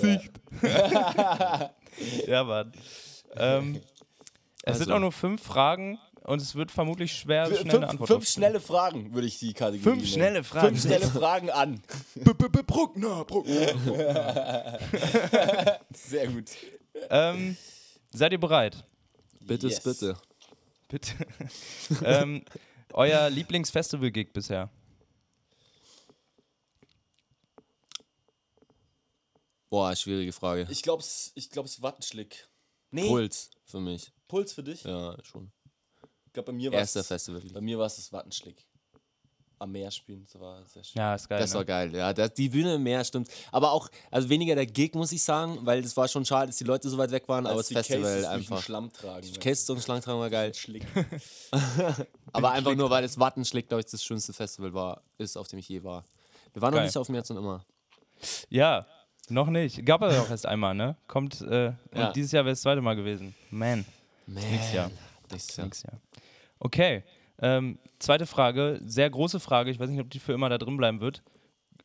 ja, Mann. Ähm, es sind Also. auch nur fünf Fragen und es wird vermutlich schwer, schnell eine Fünf, Antwort fünf schnelle Fragen würde ich die Kategorie Fünf nennen. schnelle Fragen. Fünf schnelle Fragen an. Bruckner, Bruckner. Sehr gut. ähm, seid ihr bereit? Bitte, Yes. bitte. Bitte. ähm, euer Lieblingsfestival-Gig bisher? Boah, schwierige Frage. Ich glaube, es ich glaub's Wattenschlick. Nee, Puls für mich. Puls für dich? Ja, schon. Ich glaube, bei mir war Erster es Festival. bei mir war es das Wattenschlick. Am Meer spielen, das war sehr schön. Ja, ist geil. Das ne? war geil, ja. Das, die Bühne im Meer stimmt. Aber auch, also weniger der Gig, muss ich sagen, weil es war schon schade, dass die Leute so weit weg waren, aber Als das Festival Cases durch den einfach. Schlamm tragen. Käse und Schlangentragen war geil. Schlick. Aber einfach nur, weil das Wattenschlick, glaube ich, das schönste Festival war, ist, auf dem ich je war. Wir waren noch Geil. nicht auf dem Jetzt und immer. Ja, noch nicht. Gab er doch erst einmal, ne? Kommt, äh, Ja. dieses Jahr wäre das zweite Mal gewesen. Man, Man. nächstes Jahr. Nächstes Jahr. Nächstes Jahr. Okay, ähm, zweite Frage, sehr große Frage, ich weiß nicht, ob die für immer da drin bleiben wird.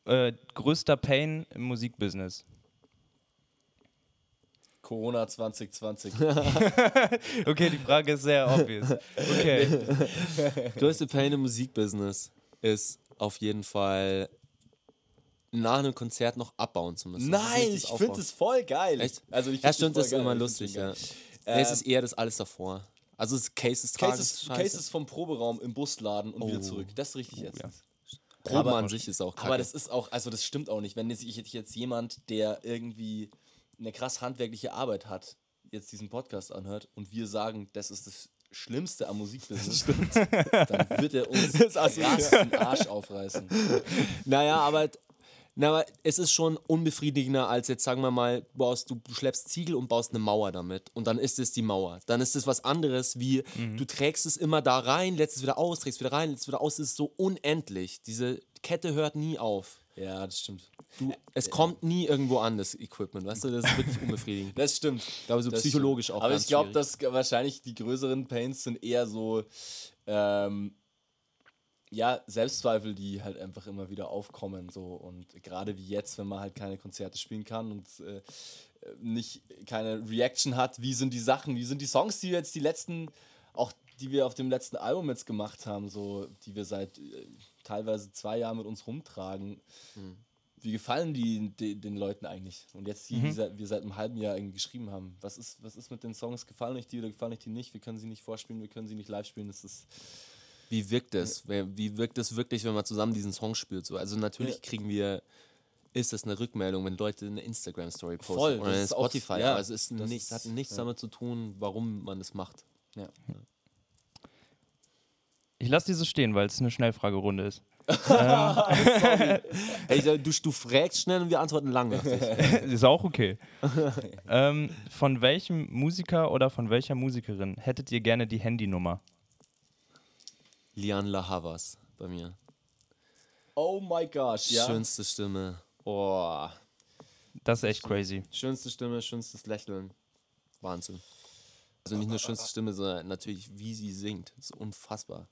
Äh, größter Pain im Musikbusiness? Corona 2020. Okay, die Frage ist sehr obvious. Okay, Größte Pain im Musikbusiness ist auf jeden Fall nach einem Konzert noch abbauen zu müssen. Nein, ich finde es voll geil. Echt? Also ich Ja, find stimmt, das ist immer lustig, ja. geil. Nee, es Ähm, ist eher das alles davor. Also es Cases tragen. Cases. Cases vom Proberaum im Busladen und wieder Oh. zurück. Das ist richtig jetzt. ja. Proben aber- an sich ist auch kacke. Aber das ist auch, also das stimmt auch nicht. Wenn jetzt jetzt jemand, der irgendwie eine krass handwerkliche Arbeit hat, jetzt diesen Podcast anhört und wir sagen, das ist das Schlimmste am Musikbusiness, dann wird er uns den Arsch aufreißen. Naja, aber, na, aber es ist schon unbefriedigender, als jetzt sagen wir mal, du, baust, du schleppst Ziegel und baust eine Mauer damit. Und dann ist es die Mauer. Dann ist es was anderes, wie du trägst es immer da rein, lässt es wieder aus, trägst wieder rein, lässt es wieder aus. Es ist so unendlich. Diese Kette hört nie auf. Ja, das stimmt. Du, es kommt nie irgendwo an, das Equipment, weißt du? Das ist wirklich unbefriedigend. Das stimmt. Ich glaube, so Das psychologisch stimmt. auch Aber ich glaube, dass wahrscheinlich die größeren Pains sind eher so, ähm, ja, Selbstzweifel, die halt einfach immer wieder aufkommen. So. Und gerade wie jetzt, wenn man halt keine Konzerte spielen kann und äh, nicht keine Reaction hat, wie sind die Sachen, wie sind die Songs, die wir jetzt die letzten, auch die wir auf dem letzten Album jetzt gemacht haben, so, die wir seit äh, teilweise zwei Jahren mit uns rumtragen. Wie gefallen die, de- den Leuten eigentlich? Und jetzt die, die seit- wir seit einem halben Jahr irgendwie geschrieben haben. Was ist, was ist mit den Songs? Gefallen euch die oder gefallen euch die nicht? Wir können sie nicht vorspielen, wir können sie nicht live spielen. Das ist Wie wirkt es? Wie wirkt es wirklich, wenn man zusammen diesen Song spürt? So, also natürlich Ja. kriegen wir, ist das eine Rückmeldung, wenn Leute eine Instagram-Story posten Voll, oder das eine ist auch- Spotify, ja, aber es ist das nichts, ist- hat nichts ja. damit zu tun, warum man es macht. ja. ich lasse diese stehen, weil es eine Schnellfragerunde ist. Ey, du, du fragst schnell und wir antworten lang. ist auch okay. ähm, von welchem Musiker oder von welcher Musikerin hättet ihr gerne die Handynummer? Lian La Havas bei mir. Oh my gosh, ja. Schönste Stimme. Oh. Das ist echt crazy. Schönste Stimme, schönstes Lächeln. Wahnsinn. Also nicht nur schönste Stimme, sondern natürlich, wie sie singt. Das ist unfassbar.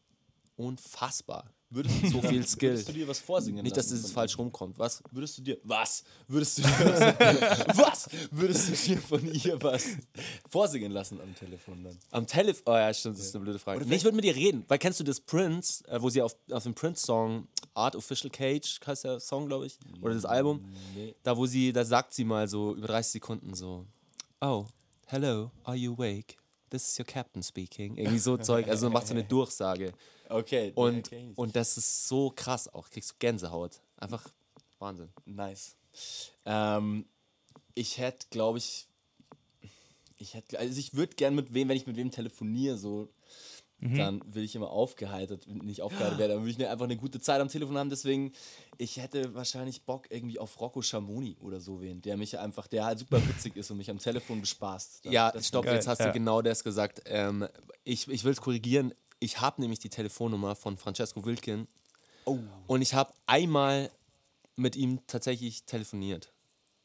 Unfassbar. Würdest du So viel Skill. Würdest du dir was vorsingen Nicht, dass von falsch rumkommt. Was? Würdest du dir was? Würdest du dir was? was? Würdest du dir von ihr was vorsingen lassen am Telefon dann? Am Telefon. Oh ja, stimmt, das ist eine blöde Frage. Oder Nee, ich würde mit ihr reden, weil kennst du das Prince, äh, wo sie auf, auf dem Prince-Song Art Official Cage, heißt der Song, glaube ich, oder das Album, Nee. da wo sie, da sagt sie mal so über 30 Sekunden so, oh, hello, are you awake? this is your captain speaking. Irgendwie so Zeug, also macht so eine Durchsage. Okay. Und, nicht. und das ist so krass auch. Kriegst du Gänsehaut. Einfach Wahnsinn. Nice. Ähm, ich hätte, glaube ich, ich hätte, also ich würde gern mit wem, wenn ich mit wem telefoniere, so, dann will ich immer aufgeheitert, nicht aufgeheitert werden, dann will ich ne- einfach eine gute Zeit am Telefon haben. Deswegen, ich hätte wahrscheinlich Bock irgendwie auf Rocco Schamoni oder so wen, der mich einfach, der halt super witzig ist und mich am Telefon bespaßt. Ja, Das- stopp, jetzt hast ja. du genau das gesagt. Ähm, ich ich will es korrigieren. Ich habe nämlich die Telefonnummer von Francesco Wilkin Oh. und ich habe einmal mit ihm tatsächlich telefoniert.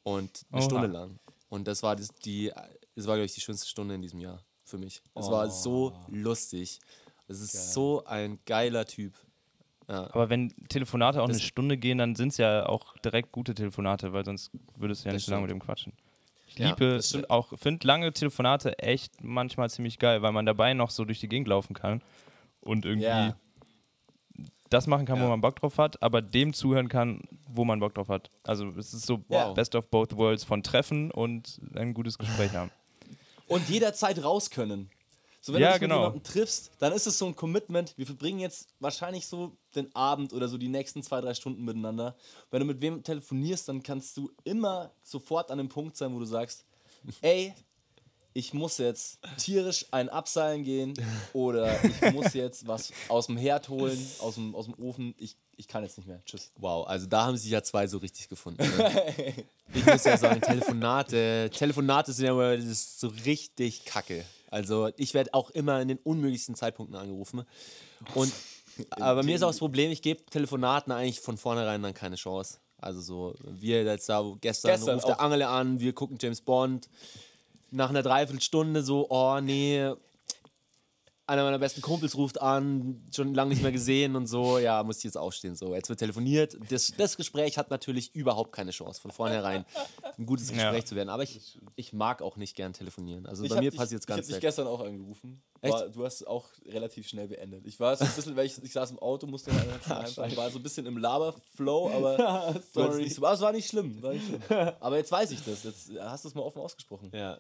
Und eine Oha. Stunde lang. Und das war, das, die, das war glaube ich, die schönste Stunde in diesem Jahr für mich. Es war so lustig. Es ist so ein geiler Typ. Aber wenn Telefonate auch eine Das- Stunde gehen, dann sind es ja auch direkt gute Telefonate, weil sonst würdest du ja nicht so lange mit dem quatschen. Ich Ja, liebe auch, finde lange Telefonate echt manchmal ziemlich geil, weil man dabei noch so durch die Gegend laufen kann und irgendwie Ja. das machen kann, wo Ja. man Bock drauf hat, aber dem zuhören kann, wo man Bock drauf hat. Also es ist so Ja. Best of both worlds von Treffen und ein gutes Gespräch haben. Und jederzeit raus können. So, wenn Ja, du dich genau. mit jemandem triffst, dann ist es so ein Commitment. Wir verbringen jetzt wahrscheinlich so den Abend oder so die nächsten zwei, drei Stunden miteinander. Wenn du mit wem telefonierst, dann kannst du immer sofort an dem Punkt sein, wo du sagst, ey, ich muss jetzt tierisch ein Abseilen gehen oder ich muss jetzt was aus dem Herd holen, aus dem, aus dem Ofen. Ich, ich kann jetzt nicht mehr. Tschüss. Wow, also da haben sich ja zwei so richtig gefunden. Ne? ich muss ja sagen, Telefonate, Telefonate sind ja immer so richtig kacke. Also ich werde auch immer in den unmöglichsten Zeitpunkten angerufen. Und aber mir ist auch das Problem, ich gebe Telefonaten eigentlich von vornherein dann keine Chance. Also so, wir jetzt da gestern, Gestern ruft der auch. Angele an, wir gucken James Bond. Nach einer Dreiviertelstunde so, oh nee, einer meiner besten Kumpels ruft an, schon lange nicht mehr gesehen und so, ja, muss ich jetzt aufstehen. So, jetzt wird telefoniert. Das, das Gespräch hat natürlich überhaupt keine Chance, von vornherein ein gutes Gespräch Ja. zu werden. Aber ich, ich mag auch nicht gern telefonieren. Also Ich bei mir dich- passiert es Ich habe ganz dich gestern auch angerufen. Echt? War, du hast auch relativ schnell beendet. Ich war so ein bisschen, weil ich, ich saß im Auto, musste dann einfach heimfahren. war so ein bisschen im Laberflow, aber es war nicht schlimm, war nicht schlimm. Aber jetzt weiß ich das. Jetzt hast du es mal offen ausgesprochen. Ja.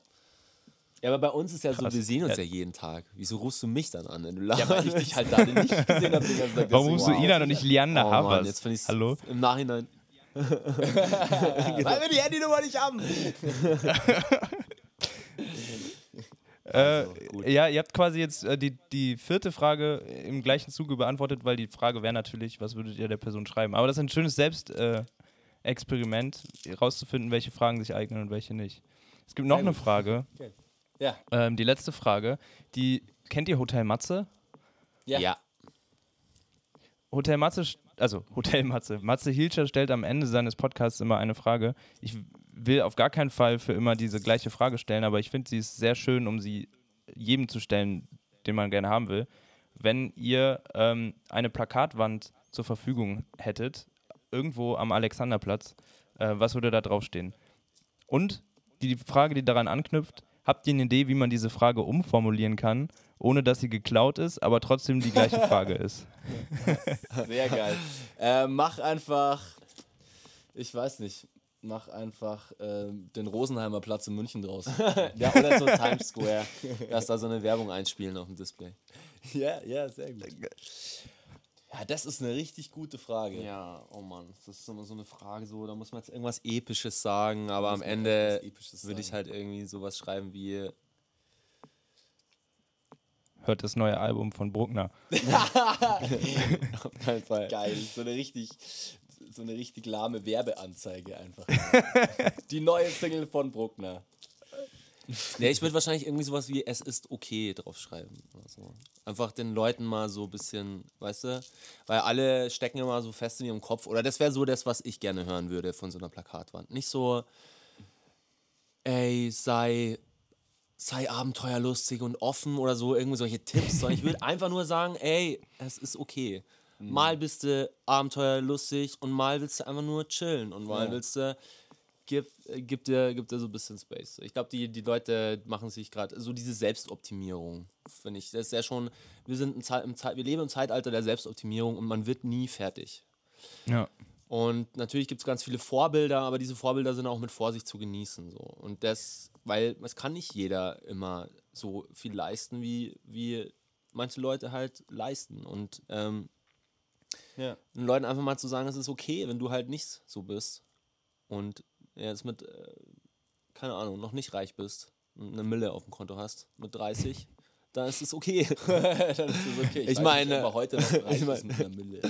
Ja, aber bei uns ist ja so, Krass. wir sehen uns Ja. ja jeden Tag. Wieso rufst du mich dann an, wenn du Ja, weil ich dich halt da nicht gesehen habe. Warum rufst du wow. ihn an und nicht Liander Oh Mann, jetzt finde ich Hallo? im Nachhinein. Weil wir die Handynummer nicht haben. Äh, gut. ja, ihr habt quasi jetzt äh, die, die vierte Frage im gleichen Zuge beantwortet, weil die Frage wäre natürlich, was würdet ihr der Person schreiben? Aber das ist ein schönes Selbstexperiment, äh, herauszufinden, welche Fragen sich eignen und welche nicht. Es gibt noch eine. Frage, Ja. ähm, die letzte Frage. Die kennt ihr Hotel Matze? Ja. ja. Hotel Matze, also Hotel Matze. Matze Hilscher stellt am Ende seines Podcasts immer eine Frage. Ich will auf gar keinen Fall für immer diese gleiche Frage stellen, aber ich finde sie ist sehr schön, um sie jedem zu stellen, den man gerne haben will. Wenn ihr ähm, eine Plakatwand zur Verfügung hättet, irgendwo am Alexanderplatz, äh, was würde da draufstehen? Und die Frage, die daran anknüpft, habt ihr eine Idee, wie man diese Frage umformulieren kann, ohne dass sie geklaut ist, aber trotzdem die gleiche Frage ist? Sehr geil. Äh, mach einfach, ich weiß nicht, mach einfach äh, den Rosenheimer Platz in München draus. ja, oder so Times Square. Dass da so eine Werbung einspielen auf dem Display. ja, ja, sehr gut. Ja, das ist eine richtig gute Frage. Ja, oh Mann, das ist immer so eine Frage, so, da muss man jetzt irgendwas Episches sagen, aber am Ende würde ich halt irgendwie sowas schreiben wie, Hört das neue Album von Bruckner. auf keinen Fall. Geil, so eine richtig, so eine richtig lahme Werbeanzeige einfach. Die neue Single von Bruckner. Nee, ich würde wahrscheinlich irgendwie sowas wie Es ist okay draufschreiben. Oder so. Einfach den Leuten mal so ein bisschen, weißt du, weil alle stecken immer so fest in ihrem Kopf. Oder das wäre so das, was ich gerne hören würde von so einer Plakatwand. Nicht so, ey, sei, sei abenteuerlustig und offen oder so, irgendwie solche Tipps, sondern ich würde einfach nur sagen, ey, es ist okay. Mal bist du abenteuerlustig und mal willst du einfach nur chillen und mal Ja. willst du gib, äh, gib, dir, gib dir so ein bisschen Space. Ich glaube, die, die Leute machen sich gerade so diese Selbstoptimierung, finde ich. Das ist ja schon, wir sind Zeit, im Zeit, wir leben im Zeitalter der Selbstoptimierung und man wird nie fertig. Ja. Und natürlich gibt es ganz viele Vorbilder, aber diese Vorbilder sind auch mit Vorsicht zu genießen. So. Und das, weil es kann nicht jeder immer so viel leisten, wie, wie manche Leute halt leisten. Und ähm, Ja. den Leuten einfach mal zu sagen, es ist okay, wenn du halt nicht so bist. Und jetzt mit, äh, keine Ahnung, noch nicht reich bist und eine Mille auf dem Konto hast mit 30, dann ist es okay. Dann ist das okay. Ich weiß meine- nicht, ob heute noch reich ich ist meine- mit einer Mille.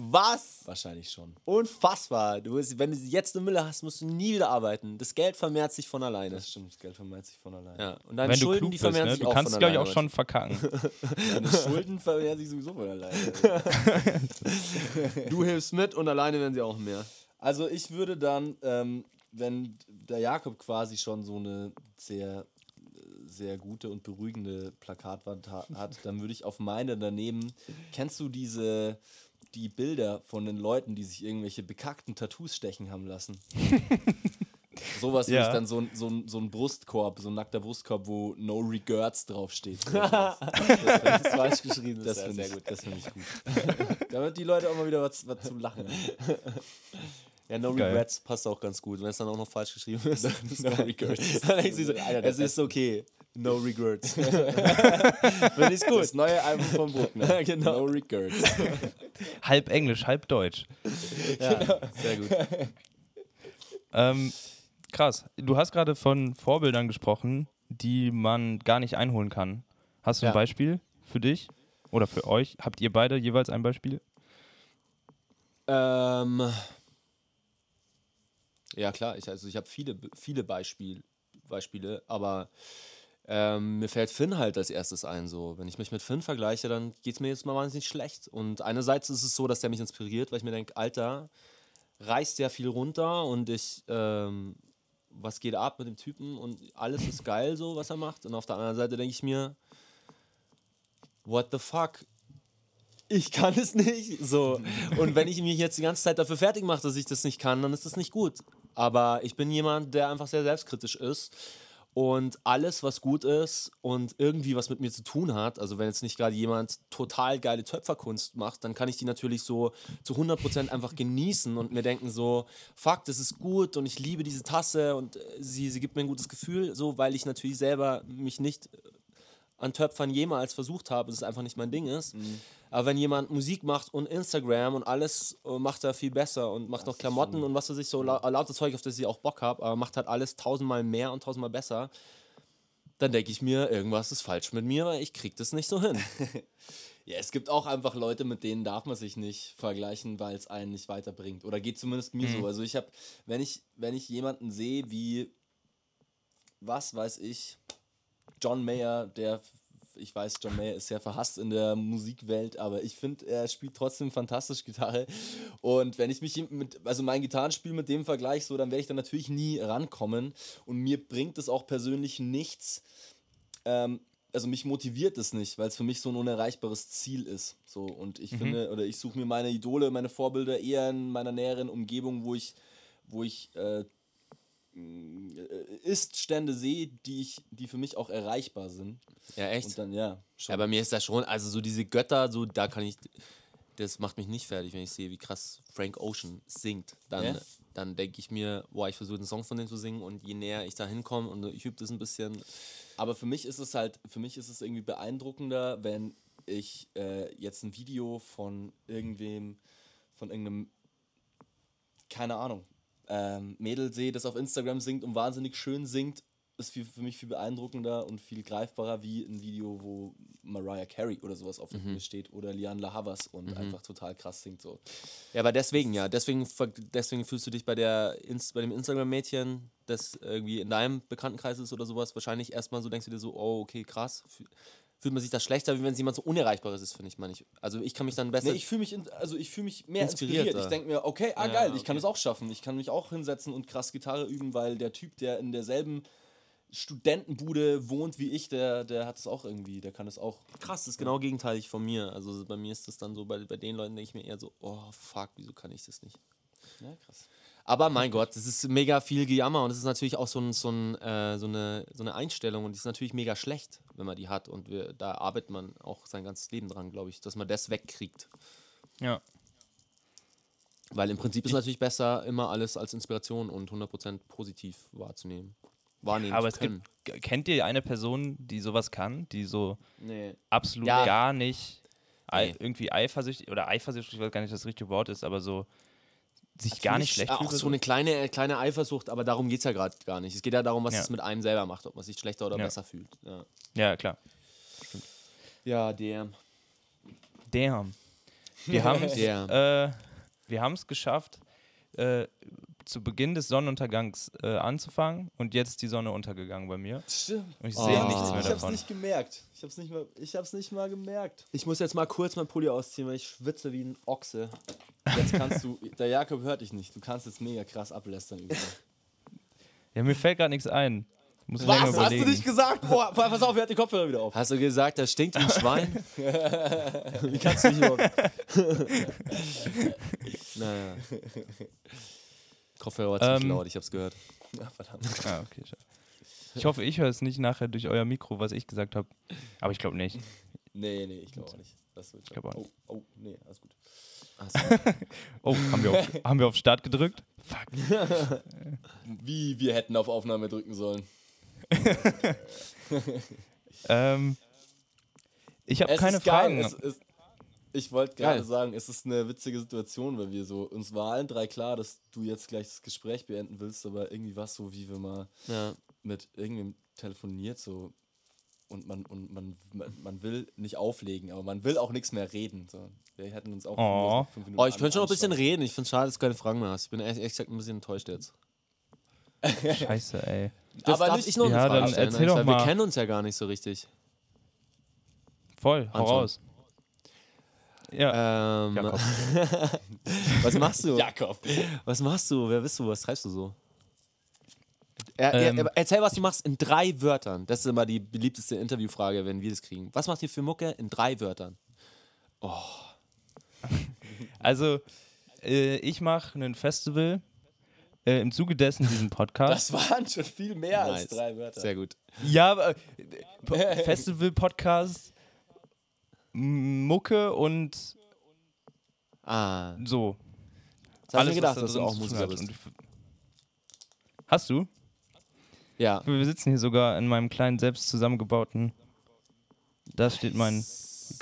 Was? Wahrscheinlich schon. Unfassbar. Du, bist- wenn du jetzt eine Mille hast, musst du nie wieder arbeiten. Das Geld vermehrt sich von alleine. Das stimmt, das Geld vermehrt sich von alleine. Ja. Und deine Wenn du Schulden, klug die bist, vermehren ne? sich Du auch kannst, von glaube ich, alleine. auch schon verkacken. Deine Schulden vermehren sich sowieso von alleine. Du hilfst mit und alleine werden sie auch mehr. Also ich würde dann, ähm, wenn der Jakob quasi schon so eine sehr, sehr gute und beruhigende Plakatwand ha hat, dann würde ich auf meine daneben, kennst du diese, die Bilder von den Leuten, die sich irgendwelche bekackten Tattoos stechen haben lassen? Sowas Ja. ich dann so, ein- so, so ein Brustkorb, so ein nackter Brustkorb, wo No Regrets draufsteht. das ist falsch geschrieben. Das ist ja finde ich, das find ich gut. Damit die Leute auch mal wieder was, was zum Lachen haben. Ja, No Geil. Regrets passt auch ganz gut. Wenn es dann auch noch falsch geschrieben ist. No Regrets. dann denkst du so, es ist okay. No Regrets. Finde ich gut. Das neue Album von Bruckner. Genau. No Regrets. halb Englisch, halb Deutsch. ja, sehr gut. Ähm, krass. Du hast gerade von Vorbildern gesprochen, die man gar nicht einholen kann. Hast du ein Ja. Beispiel für dich oder für euch? Habt ihr beide jeweils ein Beispiel? Ähm, ja, klar. Ich, also ich habe viele, viele Beispiel, Beispiele, aber ähm, mir fällt Finn halt als erstes ein. So. Wenn ich mich mit Finn vergleiche, dann geht es mir jetzt mal wahnsinnig schlecht. Und einerseits ist es so, dass der mich inspiriert, weil ich mir denke, Alter, reißt sehr viel runter und ich, ähm, was geht ab mit dem Typen und alles ist geil so, was er macht. Und auf der anderen Seite denke ich mir, what the fuck? Ich kann es nicht. So. Und wenn ich mich jetzt die ganze Zeit dafür fertig mache, dass ich das nicht kann, dann ist das nicht gut. Aber ich bin jemand, der einfach sehr selbstkritisch ist. Und alles, was gut ist und irgendwie was mit mir zu tun hat, also wenn jetzt nicht gerade jemand total geile Töpferkunst macht, dann kann ich die natürlich so zu 100% einfach genießen und mir denken so, fuck, das ist gut und ich liebe diese Tasse und äh, sie, sie gibt mir ein gutes Gefühl, so, weil ich natürlich selber mich nicht an Töpfern jemals versucht habe, dass es einfach nicht mein Ding ist. Aber wenn jemand Musik macht und Instagram und alles äh, macht er viel besser und macht noch Klamotten und was weiß ich, so lau lauter Zeug, auf das ich auch Bock habe, aber macht halt alles tausendmal mehr und tausendmal besser, dann denke ich mir, irgendwas ist falsch mit mir, weil ich krieg das nicht so hin. Ja, es gibt auch einfach Leute, mit denen darf man sich nicht vergleichen, weil es einen nicht weiterbringt. Oder geht zumindest mir so. Also ich habe, wenn ich, wenn ich jemanden sehe wie, was weiß ich, John Mayer, der, ich weiß, John Mayer ist sehr verhasst in der Musikwelt, aber ich finde, er spielt trotzdem fantastisch Gitarre. Und wenn ich mich mit, also mein Gitarrenspiel mit dem vergleiche, so, dann werde ich da natürlich nie rankommen. Und mir bringt es auch persönlich nichts, ähm, also mich motiviert es nicht, weil es für mich so ein unerreichbares Ziel ist. So, und ich finde, oder ich suche mir meine Idole, meine Vorbilder eher in meiner näheren Umgebung, wo ich, wo ich äh, Ist-Stände sehe, die ich, die für mich auch erreichbar sind. Ja, echt? Und dann, ja, schon. Ja, bei mir ist das schon, also so diese Götter, so da kann ich, das macht mich nicht fertig, wenn ich sehe, wie krass Frank Ocean singt. Dann, Ja? dann denke ich mir, boah, ich versuche einen Song von dem zu singen und je näher ich da hinkomme und ich übe das ein bisschen, Aber für mich ist es halt, für mich ist es irgendwie beeindruckender, wenn ich äh, jetzt ein Video von irgendwem, von irgendeinem, keine Ahnung, ähm, Mädel sehe, das auf Instagram singt und wahnsinnig schön singt, ist viel, für mich viel beeindruckender und viel greifbarer wie ein Video, wo Mariah Carey oder sowas auf der Bühne steht oder Liane La Havas und einfach total krass singt so. Ja, aber deswegen, ja. Deswegen, deswegen fühlst du dich bei, der Inst bei dem Instagram-Mädchen, das irgendwie in deinem Bekanntenkreis ist oder sowas, wahrscheinlich erstmal so denkst du dir so, oh, okay, krass. Fü- Fühlt man sich das schlechter, wie wenn es jemand so Unerreichbares ist, finde ich mal nicht. Also ich kann mich dann besser. Nee, ich fühle mich, in, also ich fühle mich mehr Inspiriert, inspiriert. Ich denke mir, okay, ah Ja, geil, ich kann okay. es auch schaffen. Ich kann mich auch hinsetzen und krass Gitarre üben, weil der Typ, der in derselben Studentenbude wohnt wie ich, der, der hat es auch irgendwie, der kann es auch. krass, das ist genau gegenteilig von mir. Also bei mir ist das dann so, bei, bei den Leuten denke ich mir eher so, oh fuck, wieso kann ich das nicht? Ja, krass. Aber mein Gott, das ist mega viel Gejammer und es ist natürlich auch so, ein, so, ein, äh, so, eine, so eine Einstellung und die ist natürlich mega schlecht, wenn man die hat. Und wir, da arbeitet man auch sein ganzes Leben dran, glaube ich, dass man das wegkriegt. Ja. Weil im Prinzip ist natürlich besser, immer alles als Inspiration und 100% positiv wahrzunehmen. Wahrnehmen Aber es können. gibt, kennt ihr eine Person, die sowas kann, die so Nee. absolut Ja. gar nicht Nee. irgendwie eifersüchtig oder eifersüchtig, ich weiß gar nicht, das richtige Wort ist, aber so sich gar nicht schlecht Auch fühlt. oder so eine kleine, äh, kleine Eifersucht, aber darum geht es ja gerade gar nicht. Es geht ja darum, was Ja. es mit einem selber macht, ob man sich schlechter oder Ja. besser fühlt. Ja, Ja, klar. ja der. Damn. Wir haben es Damn. äh, wir geschafft, äh, zu Beginn des Sonnenuntergangs äh, anzufangen und jetzt ist die Sonne untergegangen bei mir. Stimmt. Und ich Oh. sehe Ah. nichts mehr ich hab's davon. nicht gemerkt. Ich hab's nicht mal, ich hab's nicht mal gemerkt. Ich muss jetzt mal kurz mein Pulli ausziehen, weil ich schwitze wie ein Ochse. Jetzt kannst du, der Jakob hört dich nicht. Du kannst jetzt mega krass ablästern. Ja, mir fällt gerade nichts ein. Muss Was? Hast du überlegen. nicht gesagt? Boah, pass auf, er hat die Kopfhörer wieder auf. Hast du gesagt, das stinkt wie ein Schwein? Wie kannst du dich überhaupt? naja. Kopfhörer war ziemlich Ähm, laut, ich hab's gehört. Ja, verdammt. Ah, okay, schade. Ich hoffe, ich höre es nicht nachher durch euer Mikro, was ich gesagt habe. Aber ich glaube nicht. Nee, nee, ich glaube auch nicht. Das wird Ich glaub auch oh, nicht. oh, nee, alles gut. Achso. Oh, haben wir auf, haben wir auf Start gedrückt? Fuck. Wie wir hätten auf Aufnahme drücken sollen. Ähm, ich habe Es keine geil. Fragen. Es ist, ich wollte gerade sagen, es ist eine witzige Situation, weil wir so, uns war allen drei klar, dass du jetzt gleich das Gespräch beenden willst, aber irgendwie war es so, wie wir mal Ja. mit irgendwem telefoniert, so und man und man, man, man will nicht auflegen, aber man will auch nichts mehr reden. So. Wir hätten uns auch Oh. fünf Minuten Oh, ich könnte schon noch ein bisschen reden. Ich finde es schade, dass du keine Fragen mehr hast. Ich bin ehrlich gesagt ein bisschen enttäuscht jetzt. Scheiße, ey. Darf, Aber darf nicht- ich noch eine Ja, Frage dann stellen? erzähl eigentlich? doch mal. Wir kennen uns ja gar nicht so richtig. Voll, hau Anton. raus. Ja, Ähm, Jakob. was machst du? Jakob. Was machst du? Wer bist du? Was treibst du so? Er, Ähm. er, erzähl, was du machst in drei Wörtern. Das ist immer die beliebteste Interviewfrage, wenn wir das kriegen. Was macht ihr für Mucke in drei Wörtern? also äh, ich mache ein Festival. Äh, Im Zuge dessen diesen Podcast. Das waren schon viel mehr als Nice. drei Wörter. Sehr gut. Ja, aber, äh, Festival-Podcast, Mucke und Ah, so. das ich mir gedacht, da dass du auch Musiker bist. Hast du? Ja. Wir sitzen hier sogar in meinem kleinen, selbst zusammengebauten. Da steht mein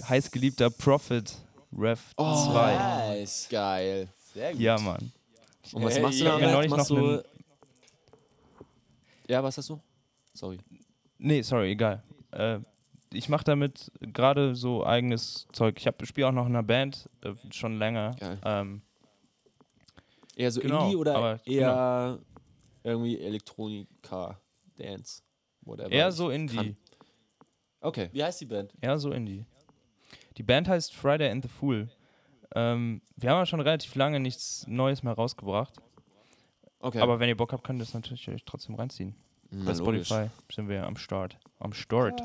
heißgeliebter Prophet Rev Oh. 2. Nice. Geil. Sehr gut. Ja, Mann. Und was Hey, machst du damit? mir neulich machst noch du... Ja, was hast du? Sorry. Nee, sorry, egal. Äh, ich mache damit gerade so eigenes Zeug. Ich spiele auch noch in einer Band, äh, schon länger. Ähm, Eher so Genau, Indie oder aber- eher irgendwie Elektronika, Dance, whatever. eher so Indie. kann- Okay. Wie heißt die Band? Eher so Indie. Die Band heißt Friday and the Fool. Ähm, wir haben ja schon relativ lange nichts Neues mehr rausgebracht. Okay. Aber wenn ihr Bock habt, könnt ihr das natürlich trotzdem reinziehen. Na, Bei logisch. Spotify sind wir am Start. Am Start.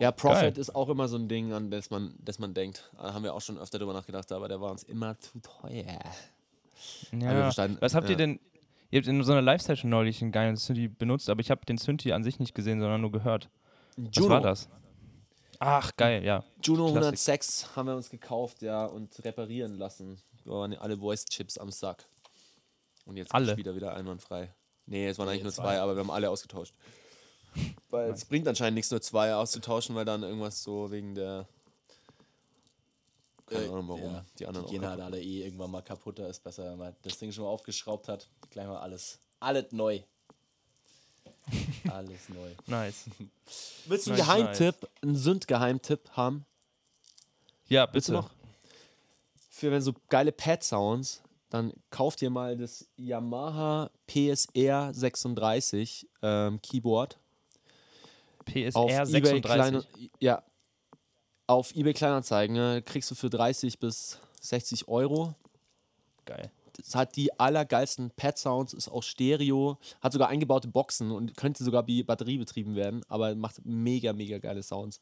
Ja. Profit Geil. ist auch immer so ein Ding, an das man, das man denkt. Da haben wir auch schon öfter drüber nachgedacht, aber der war uns immer zu teuer. Ja. verstanden- Was habt ihr ja. denn? Ihr habt in so einer Live-Session neulich einen geilen Synthi benutzt, aber ich habe den Synthi an sich nicht gesehen, sondern nur gehört. Was Juno. war das? Ach, geil, ja. Juno Klassik. 106 haben wir uns gekauft, ja, und reparieren lassen. Wir waren alle Voice-Chips am Sack. Und jetzt Alle? ist wieder wieder einwandfrei. Nee, es waren eigentlich nur zwei. zwei, aber wir haben alle ausgetauscht. Weil es bringt anscheinend nichts, nur zwei auszutauschen, weil dann irgendwas so wegen der. Keine Äh, Ahnung warum. ja, Die anderen Die gehen auch halt alle eh irgendwann mal kaputt. Da ist besser, wenn man das Ding schon mal aufgeschraubt hat. Gleich mal alles. Alles neu. alles neu. Nice. Willst du einen Nice, Geheimtipp, einen Sünd-Geheimtipp haben? Ja, Willst bitte. du noch? Für wenn so geile Pad-Sounds, dann kauft ihr mal das Yamaha PSR 36 ähm, Keyboard PSR auf eBay 36. Kleine, ja, auf eBay Kleinanzeigen ne, kriegst du für 30 bis 60 Euro. Geil. Das hat die allergeilsten Pad-Sounds, ist auch Stereo, hat sogar eingebaute Boxen und könnte sogar wie batteriebetrieben werden, aber macht mega, mega geile Sounds.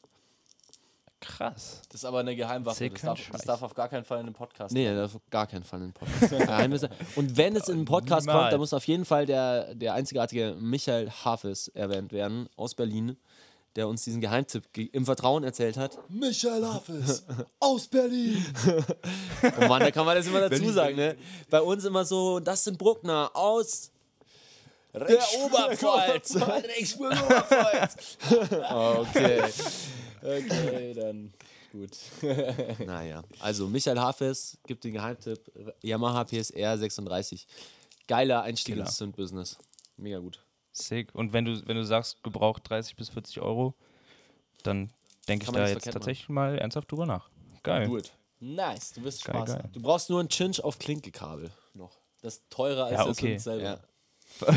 Krass. Das ist aber eine Geheimwaffe. Das darf, das darf auf gar keinen Fall in den Podcast. Nee, kommen. das auf gar keinen Fall in den Podcast. Und wenn es in den Podcast kommt, Niemals. dann muss auf jeden Fall der, der einzigartige Michael Hafes erwähnt werden aus Berlin, der uns diesen Geheimtipp ge- im Vertrauen erzählt hat. Michael Haffes aus Berlin. Und Mann, da kann man das immer dazu sagen, ne? Bei uns immer so, das sind Bruckner aus der Oberpfalz. Regensburg Oberpfalz. okay. Okay, dann gut. Naja, also Michael Hafes gibt den Geheimtipp Yamaha PSR 36. Geiler Einstieg ins Zündbusiness. Mega gut. Sick. Und wenn du, wenn du sagst, gebraucht 30 bis 40 Euro, dann denke ich da jetzt tatsächlich mal ernsthaft drüber nach. Geil. Gut. Nice, du wirst Geil, Spaß geil. Du brauchst nur einen Chinch auf Klinkekabel noch. Das ist teurer als Ja, okay. Synth selber.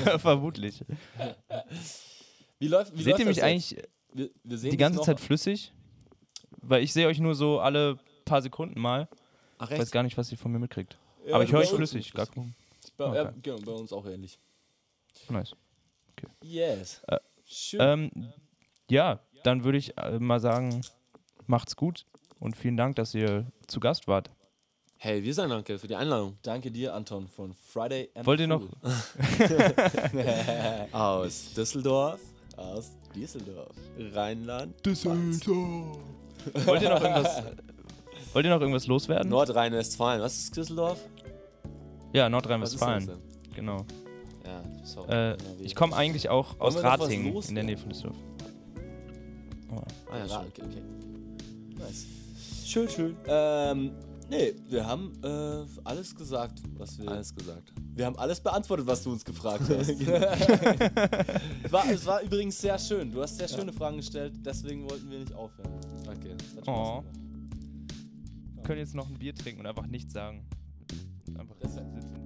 Ja. Vermutlich. Wie läuft, wie Seht läuft ihr das mich jetzt? eigentlich Wir, wir sehen die ganze noch- Zeit flüssig? Weil ich sehe euch nur so alle paar Sekunden mal. Ach, Ich weiß gar nicht, was ihr von mir mitkriegt. Ja, Aber ich höre euch flüssig. Gar kein- Bei, ja, Okay. genau, bei uns auch ähnlich. nice. Yes. Äh, Schön. Ähm, ja, dann würde ich äh, mal sagen, macht's gut und vielen Dank, dass ihr zu Gast wart. Hey, wir sagen danke für die Einladung. Danke dir, Anton, von Friday and Wollt ihr noch-. Aus Düsseldorf, aus Düsseldorf? Rheinland, Düsseldorf. Wollt ihr noch irgendwas, wollt ihr noch irgendwas loswerden? Nordrhein-Westfalen. Was ist Düsseldorf? ja, Nordrhein-Westfalen. Genau. Ja, sorry. Äh, ich komme eigentlich auch aus Ratingen in der Nähe von Düsseldorf. ah, ja, Ja, schön. okay, okay. Nice. Schön, schön. Ähm, nee, wir haben äh, alles gesagt, was wir. Alles gesagt. Wir haben alles beantwortet, was du uns gefragt hast. es, war, es war übrigens sehr schön. Du hast sehr schöne Fragen gestellt, deswegen wollten wir nicht aufhören. Hat Spaß Oh. Wir können jetzt noch ein Bier trinken und einfach nichts sagen. Einfach Das sitzen.